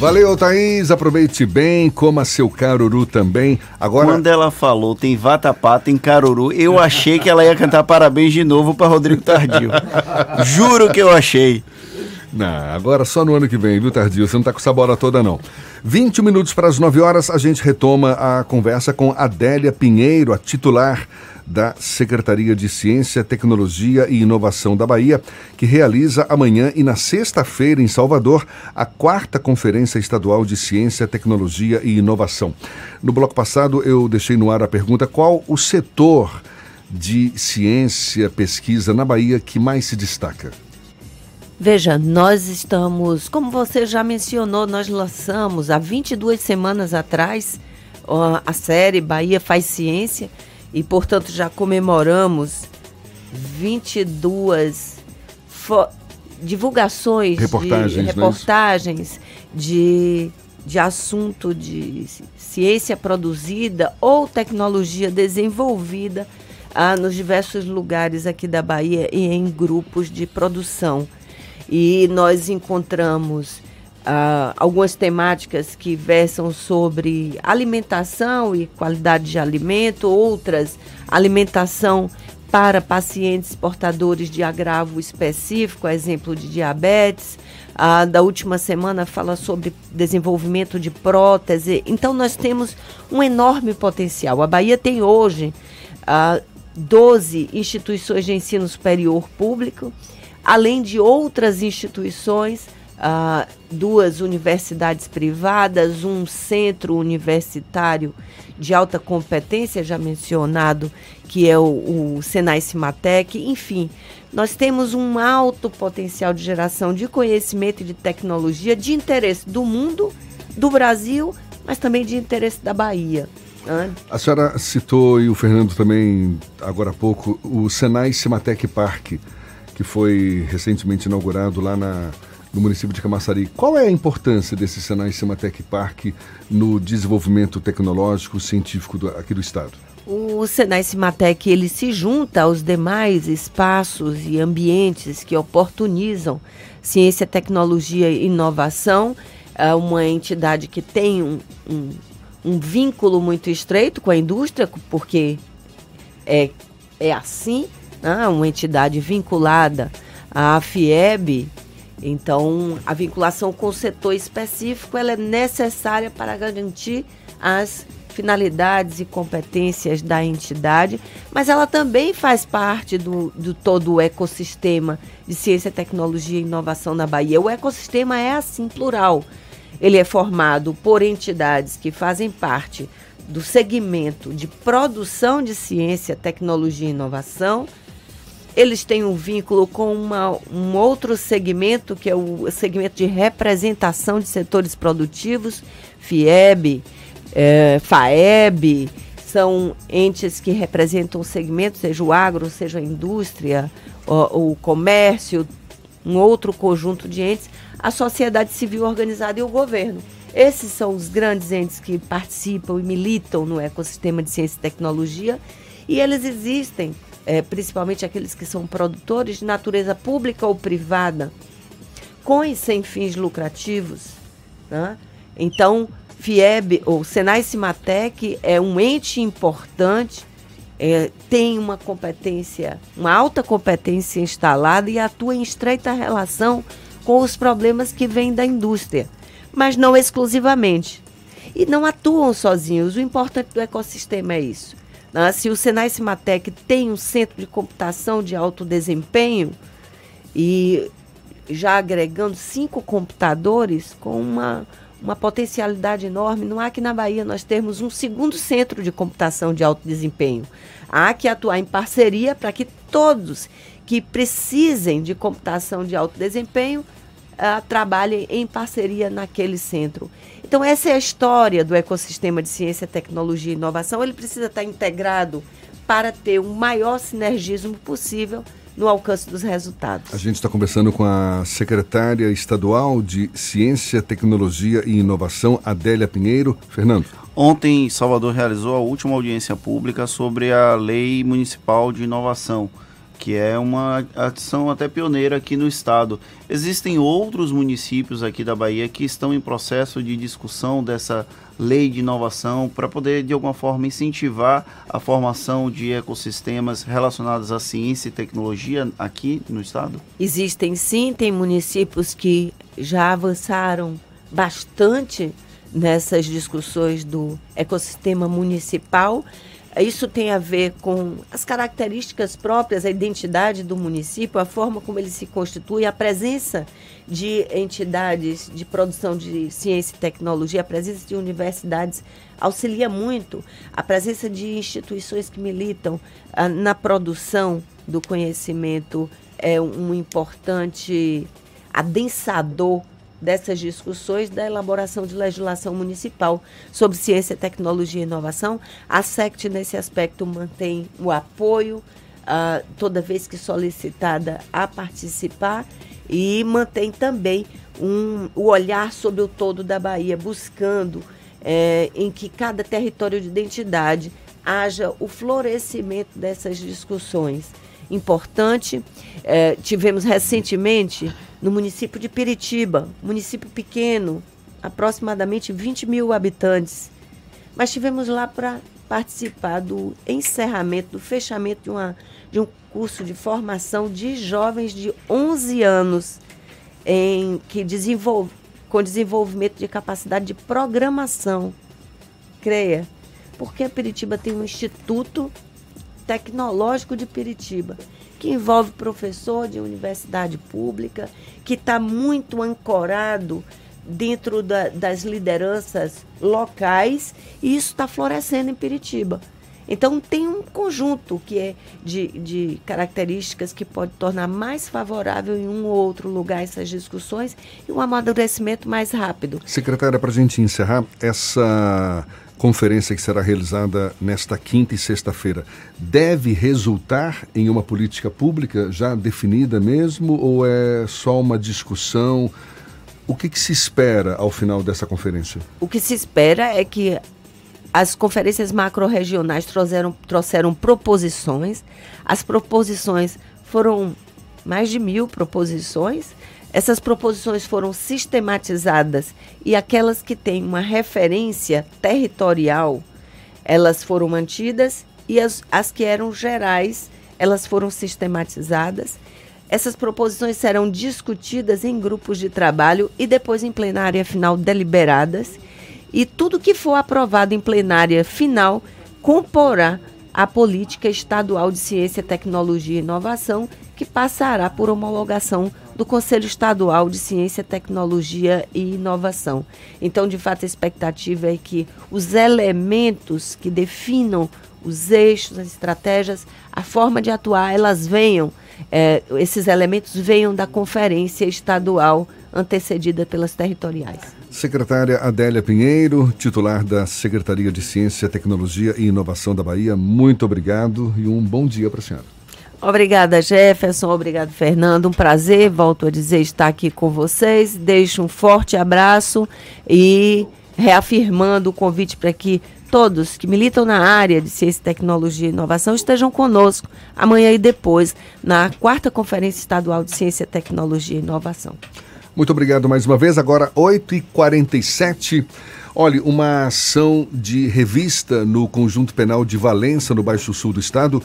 Valeu, Thaís. Aproveite bem, coma seu caruru também. Agora. Quando ela falou tem vatapá, tem caruru, eu achei que ela ia cantar parabéns de novo para Rodrigo Tardio. Juro que eu achei. Não, agora só no ano que vem, viu, Tardio? Você não tá com essa bola toda, não. 20 minutos para as 9 horas, a gente retoma a conversa com Adélia Pinheiro, a titular da Secretaria de Ciência, Tecnologia e Inovação da Bahia, que realiza amanhã e na sexta-feira em Salvador a quarta Conferência Estadual de Ciência, Tecnologia e Inovação. No bloco passado eu deixei no ar a pergunta qual o setor de ciência, pesquisa na Bahia que mais se destaca. Veja, nós estamos, como você já mencionou, nós lançamos há 22 semanas atrás a série Bahia Faz Ciência e, portanto, já comemoramos 22 divulgações, reportagens, de, reportagens de, de assunto de ciência produzida ou tecnologia desenvolvida ah, nos diversos lugares aqui da Bahia e em grupos de produção. E nós encontramos uh, algumas temáticas que versam sobre alimentação e qualidade de alimento, outras alimentação para pacientes portadores de agravo específico, exemplo de diabetes. A da última semana fala sobre desenvolvimento de prótese. Então, nós temos um enorme potencial. A Bahia tem hoje uh, 12 instituições de ensino superior público, além de outras instituições uh, duas universidades privadas, um centro universitário de alta competência, já mencionado, que é o, o Senai Cimatec, enfim. Nós temos um alto potencial de geração de conhecimento e de tecnologia de interesse do mundo, do Brasil, mas também de interesse da Bahia. A senhora citou, e o Fernando também, agora há pouco, o Senai Cimatec Park, que foi recentemente inaugurado lá na, no município de Camaçari. Qual é a importância desse Senai Cimatec Park no desenvolvimento tecnológico científico do, aqui do estado? O Senai Cimatec ele se junta aos demais espaços e ambientes que oportunizam ciência, tecnologia e inovação. É uma entidade que tem um, um, um vínculo muito estreito com a indústria, porque é, é assim, né? uma entidade vinculada à FIEB, então, a vinculação com o setor específico ela é necessária para garantir as finalidades e competências da entidade, mas ela também faz parte do, do todo o ecossistema de ciência, tecnologia e inovação na Bahia. O ecossistema é assim, plural. Ele é formado por entidades que fazem parte do segmento de produção de ciência, tecnologia e inovação, eles têm um vínculo com uma, um outro segmento, que é o segmento de representação de setores produtivos, FIEB, é, FAEB, são entes que representam o segmento, seja o agro, seja a indústria, o, o comércio, um outro conjunto de entes, a sociedade civil organizada e o governo. Esses são os grandes entes que participam e militam no ecossistema de ciência e tecnologia e eles existem é, principalmente aqueles que são produtores de natureza pública ou privada, com e sem fins lucrativos. Né? Então, FIEB ou Senai Cimatec é um ente importante, é, tem uma competência, uma alta competência instalada e atua em estreita relação com os problemas que vêm da indústria, mas não exclusivamente. E não atuam sozinhos. O importante do ecossistema é isso. Né? Se o Senai Cimatec tem um centro de computação de alto desempenho e já agregando cinco computadores com uma, uma potencialidade enorme, não há que na Bahia nós termos um segundo centro de computação de alto desempenho. Há que atuar em parceria para que todos que precisem de computação de alto desempenho uh, trabalhem em parceria naquele centro. Então, essa é a história do ecossistema de ciência, tecnologia e inovação. Ele precisa estar integrado para ter o maior sinergismo possível no alcance dos resultados. A gente está conversando com a secretária estadual de Ciência, Tecnologia e Inovação, Adélia Pinheiro. Fernando. Ontem, Salvador realizou a última audiência pública sobre a Lei Municipal de Inovação que é uma ação até pioneira aqui no estado. Existem outros municípios aqui da Bahia que estão em processo de discussão dessa lei de inovação para poder, de alguma forma, incentivar a formação de ecossistemas relacionados à ciência e tecnologia aqui no estado? Existem sim, tem municípios que já avançaram bastante nessas discussões do ecossistema municipal. Isso tem a ver com as características próprias, a identidade do município, a forma como ele se constitui, a presença de entidades de produção de ciência e tecnologia, a presença de universidades auxilia muito, a presença de instituições que militam ah, na produção do conhecimento. É um importante adensador dessas discussões da elaboração de legislação municipal sobre ciência, tecnologia e inovação. A SECT, nesse aspecto, mantém o apoio, uh, toda vez que solicitada a participar, e mantém também um, o olhar sobre o todo da Bahia, buscando é, em que cada território de identidade haja o florescimento dessas discussões. Importante. É, tivemos recentemente no município de Piritiba, município pequeno, aproximadamente 20 mil habitantes. Mas tivemos lá para participar do encerramento, do fechamento de, uma, de um curso de formação de jovens de 11 anos em que desenvolve, com desenvolvimento de capacidade de programação. Creia, porque a Piritiba tem um instituto tecnológico de Piritiba que envolve professor de universidade pública, que está muito ancorado dentro da, das lideranças locais, e isso está florescendo em Piritiba. Então, tem um conjunto que é de, de características que pode tornar mais favorável em um ou outro lugar essas discussões e um amadurecimento mais rápido. Secretária, para a gente encerrar, essa conferência que será realizada nesta quinta e sexta-feira deve resultar em uma política pública já definida mesmo ou é só uma discussão? O que, que se espera ao final dessa conferência? O que se espera é que as conferências macro-regionais trouxeram, trouxeram proposições. As proposições foram mais de mil proposições. Essas proposições foram sistematizadas e aquelas que têm uma referência territorial, elas foram mantidas e as, as que eram gerais, elas foram sistematizadas. Essas proposições serão discutidas em grupos de trabalho e depois em plenária final deliberadas e tudo que for aprovado em plenária final comporá a política estadual de ciência, tecnologia e inovação, que passará por homologação do Conselho Estadual de Ciência, Tecnologia e Inovação. Então, de fato, a expectativa é que os elementos que definam os eixos, as estratégias, a forma de atuar, elas venham, é, esses elementos venham da conferência estadual antecedida pelas territoriais. Secretária Adélia Pinheiro, titular da Secretaria de Ciência, Tecnologia e Inovação da Bahia, muito obrigado e um bom dia para a senhora. Obrigada, Jefferson. Obrigado, Fernando. Um prazer, volto a dizer, estar aqui com vocês. Deixo um forte abraço e reafirmando o convite para que todos que militam na área de ciência, tecnologia e inovação estejam conosco amanhã e depois na quarta Conferência Estadual de Ciência, Tecnologia e Inovação. Muito obrigado mais uma vez. Agora, 8h47. Olha, uma ação de revista no Conjunto Penal de Valença, no Baixo Sul do Estado,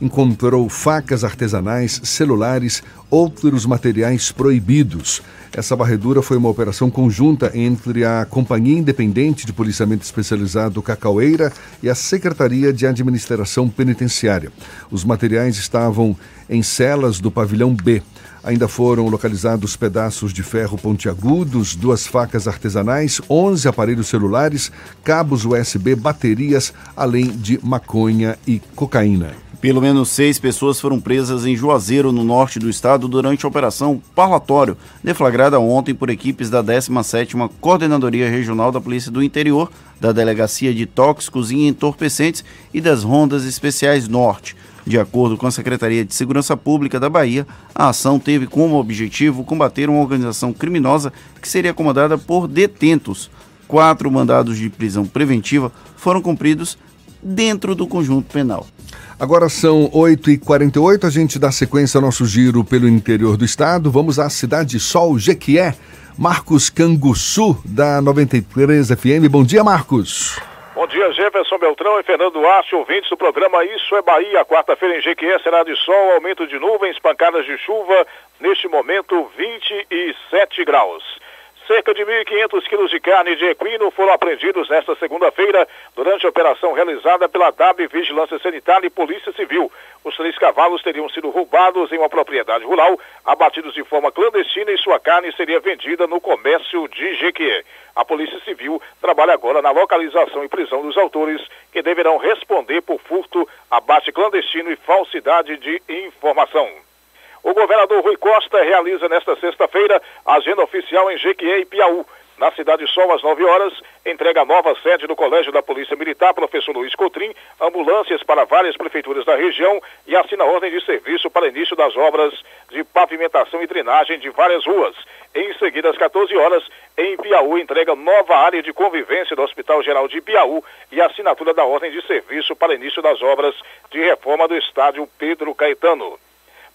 encontrou facas artesanais, celulares, outros materiais proibidos. Essa varredura foi uma operação conjunta entre a Companhia Independente de Policiamento Especializado Cacaueira e a Secretaria de Administração Penitenciária. Os materiais estavam em celas do pavilhão B. Ainda foram localizados pedaços de ferro pontiagudos, duas facas artesanais, 11 aparelhos celulares, cabos USB, baterias, além de maconha e cocaína. Pelo menos seis pessoas foram presas em Juazeiro, no norte do estado, durante a Operação Parlatório, deflagrada ontem por equipes da 17ª Coordenadoria Regional da Polícia do Interior, da Delegacia de Tóxicos e Entorpecentes e das Rondas Especiais Norte. De acordo com a Secretaria de Segurança Pública da Bahia, a ação teve como objetivo combater uma organização criminosa que seria comandada por detentos. Quatro mandados de prisão preventiva foram cumpridos dentro do conjunto penal. Agora são 8h48, a gente dá sequência ao nosso giro pelo interior do estado. Vamos à cidade Sol Jequié. Marcos Canguçu, da 93 FM. Bom dia, Marcos. Bom dia, Jefferson Beltrão e Fernando Duarte, ouvintes do programa Isso é Bahia. Quarta-feira em Jequié será de sol, aumento de nuvens, pancadas de chuva. Neste momento, 27 graus. Cerca de 1.500 quilos de carne de equino foram apreendidos nesta segunda-feira durante a operação realizada pela DAB Vigilância Sanitária e Polícia Civil. Os três cavalos teriam sido roubados em uma propriedade rural, abatidos de forma clandestina e sua carne seria vendida no comércio de Jequié. A Polícia Civil trabalha agora na localização e prisão dos autores, que deverão responder por furto, abate clandestino e falsidade de informação. O governador Rui Costa realiza nesta sexta-feira a agenda oficial em Jequié e Piauí. Na Cidade Sol, às 9 horas, entrega a nova sede do Colégio da Polícia Militar, professor Luiz Cotrim, ambulâncias para várias prefeituras da região e assina ordem de serviço para início das obras de pavimentação e drenagem de várias ruas. Em seguida, às 14 horas, em Piauí, entrega nova área de convivência do Hospital Geral de Piauí e assinatura da ordem de serviço para início das obras de reforma do estádio Pedro Caetano.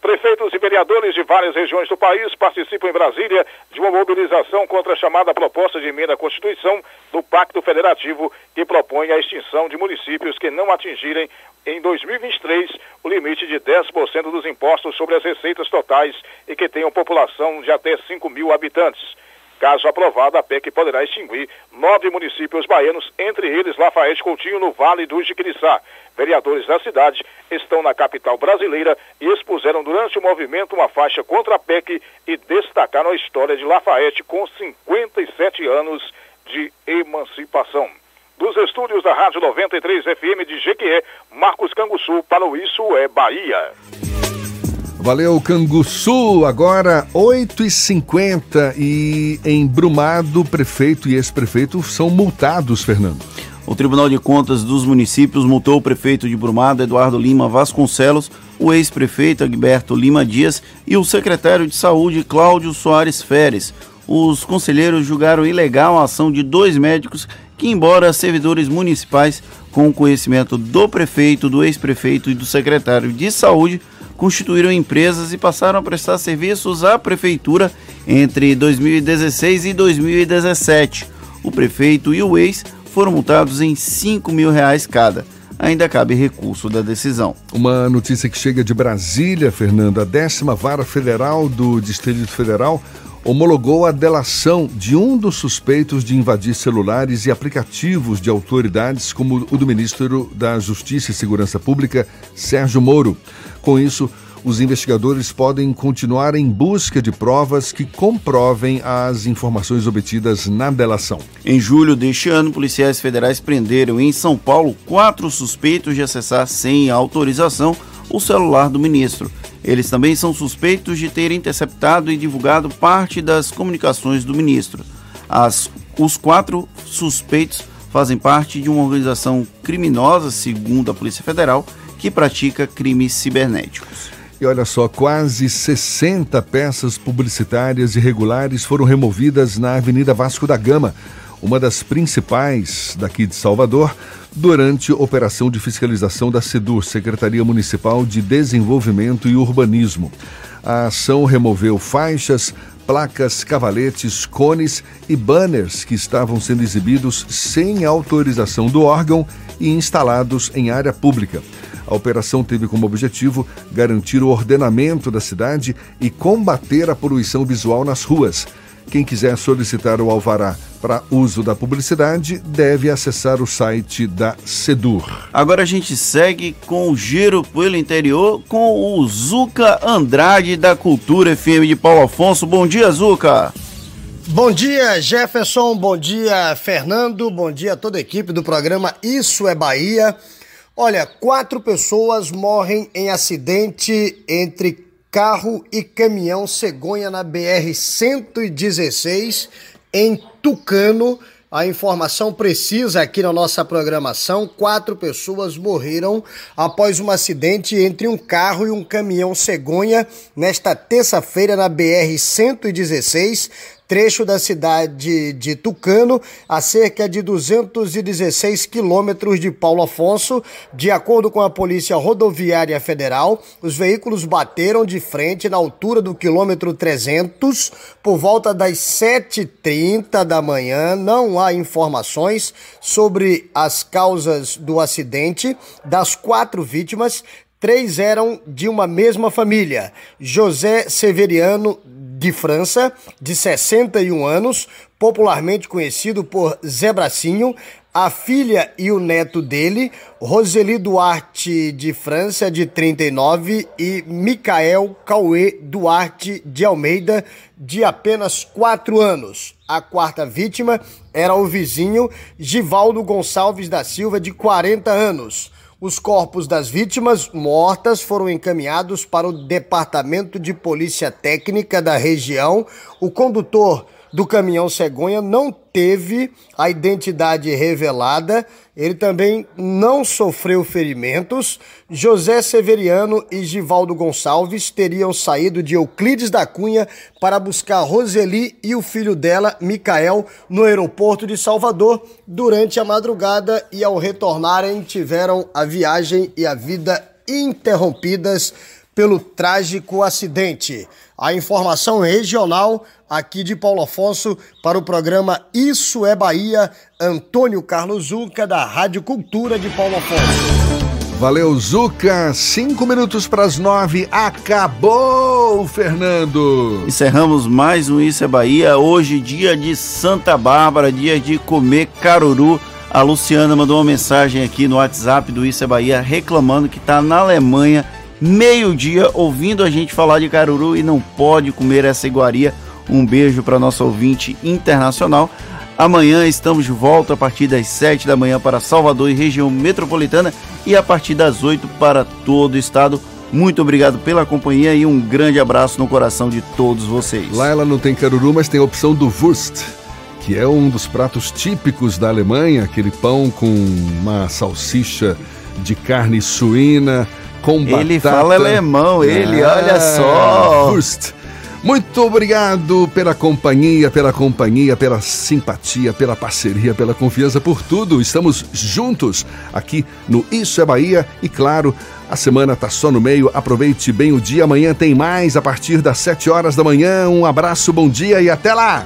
Prefeitos e vereadores de várias regiões do país participam em Brasília de uma mobilização contra a chamada proposta de emenda à Constituição do Pacto Federativo, que propõe a extinção de municípios que não atingirem em 2023 o limite de 10% dos impostos sobre as receitas totais e que tenham população de até 5 mil habitantes. Caso aprovada, a PEC poderá extinguir nove municípios baianos, entre eles Lafayette Coutinho, no Vale do Jiquiriçá. Vereadores da cidade estão na capital brasileira e expuseram durante o movimento uma faixa contra a PEC e destacaram a história de Lafayette com 57 anos de emancipação. Dos estúdios da Rádio 93 FM de Jequié, Marcos Canguçu para o Isso é Bahia. Valeu, Canguçu. Agora, 8h50 e em Brumado, prefeito e ex-prefeito são multados, Fernando. O Tribunal de Contas dos Municípios multou o prefeito de Brumado, Eduardo Lima Vasconcelos, o ex-prefeito Agberto Lima Dias e o secretário de Saúde, Cláudio Soares Feres. Os conselheiros julgaram ilegal a ação de dois médicos que, embora servidores municipais, com o conhecimento do prefeito, do ex-prefeito e do secretário de Saúde, constituíram empresas e passaram a prestar serviços à prefeitura entre 2016 e 2017. O prefeito e o ex foram multados em 5 mil reais cada. Ainda cabe recurso da decisão. Uma notícia que chega de Brasília, Fernando. A décima vara federal do Distrito Federal homologou a delação de um dos suspeitos de invadir celulares e aplicativos de autoridades, como o do ministro da Justiça e Segurança Pública, Sérgio Moro. Com isso, os investigadores podem continuar em busca de provas que comprovem as informações obtidas na delação. Em julho deste ano, policiais federais prenderam em São Paulo quatro suspeitos de acessar sem autorização o celular do ministro. Eles também são suspeitos de ter interceptado e divulgado parte das comunicações do ministro. As, os quatro suspeitos fazem parte de uma organização criminosa, segundo a Polícia Federal, que pratica crimes cibernéticos. E olha só, quase 60 peças publicitárias irregulares foram removidas na Avenida Vasco da Gama, uma das principais daqui de Salvador, durante operação de fiscalização da SEDUR, Secretaria Municipal de Desenvolvimento e Urbanismo. A ação removeu faixas, placas, cavaletes, cones e banners que estavam sendo exibidos sem autorização do órgão e instalados em área pública. A operação teve como objetivo garantir o ordenamento da cidade e combater a poluição visual nas ruas. Quem quiser solicitar o alvará para uso da publicidade deve acessar o site da Sedur. Agora a gente segue com o giro pelo interior com o Zuca Andrade da Cultura FM de Paulo Afonso. Bom dia, Zuca. Bom dia, Jefferson. Bom dia, Fernando. Bom dia a toda a equipe do programa Isso é Bahia. Olha, quatro pessoas morrem em acidente entre carro e caminhão cegonha na BR-116 em Tucano. A informação precisa aqui na nossa programação: quatro pessoas morreram após um acidente entre um carro e um caminhão cegonha nesta terça-feira na BR-116, trecho da cidade de Tucano, a cerca de 216 quilômetros de Paulo Afonso. De acordo com a Polícia Rodoviária Federal, os veículos bateram de frente na altura do quilômetro 300 por volta das 7h30 da manhã. Não há informações sobre as causas do acidente. Das quatro vítimas, três eram de uma mesma família: José Severiano de França, de 61 anos, popularmente conhecido por Zé Bracinho, a filha e o neto dele, Roseli Duarte de França, de 39, e Micael Cauê Duarte de Almeida, de apenas 4 anos. A quarta vítima era o vizinho Givaldo Gonçalves da Silva, de 40 anos. Os corpos das vítimas mortas foram encaminhados para o Departamento de Polícia Técnica da região. O condutor do caminhão cegonha não teve a identidade revelada. Ele também não sofreu ferimentos. José Severiano e Givaldo Gonçalves teriam saído de Euclides da Cunha para buscar Roseli e o filho dela, Micael, no aeroporto de Salvador durante a madrugada e ao retornarem tiveram a viagem e a vida interrompidas pelo trágico acidente. A informação regional aqui de Paulo Afonso para o programa Isso é Bahia, Antônio Carlos Zuca, da Rádio Cultura de Paulo Afonso. Valeu, Zuca. Cinco minutos para as nove. Acabou, Fernando. Encerramos mais um Isso é Bahia. Hoje, dia de Santa Bárbara, dia de comer caruru. A Luciana mandou uma mensagem aqui no WhatsApp do Isso é Bahia reclamando que está na Alemanha, meio-dia, ouvindo a gente falar de caruru e não pode comer essa iguaria. Um beijo para nosso ouvinte internacional. Amanhã estamos de volta a partir das 7 da manhã para Salvador e região metropolitana e a partir das 8 para todo o estado. Muito obrigado pela companhia e um grande abraço no coração de todos vocês. Lá ela não tem caruru, mas tem a opção do Wurst, que é um dos pratos típicos da Alemanha, aquele pão com uma salsicha de carne suína com batata. Ele fala alemão, ele, ah, olha só. Wurst. Muito obrigado pela companhia, pela companhia, pela simpatia, pela parceria, pela confiança, por tudo. Estamos juntos aqui no Isso é Bahia e, claro, a semana tá só no meio. Aproveite bem o dia. Amanhã tem mais a partir das 7 horas da manhã. Um abraço, bom dia e até lá!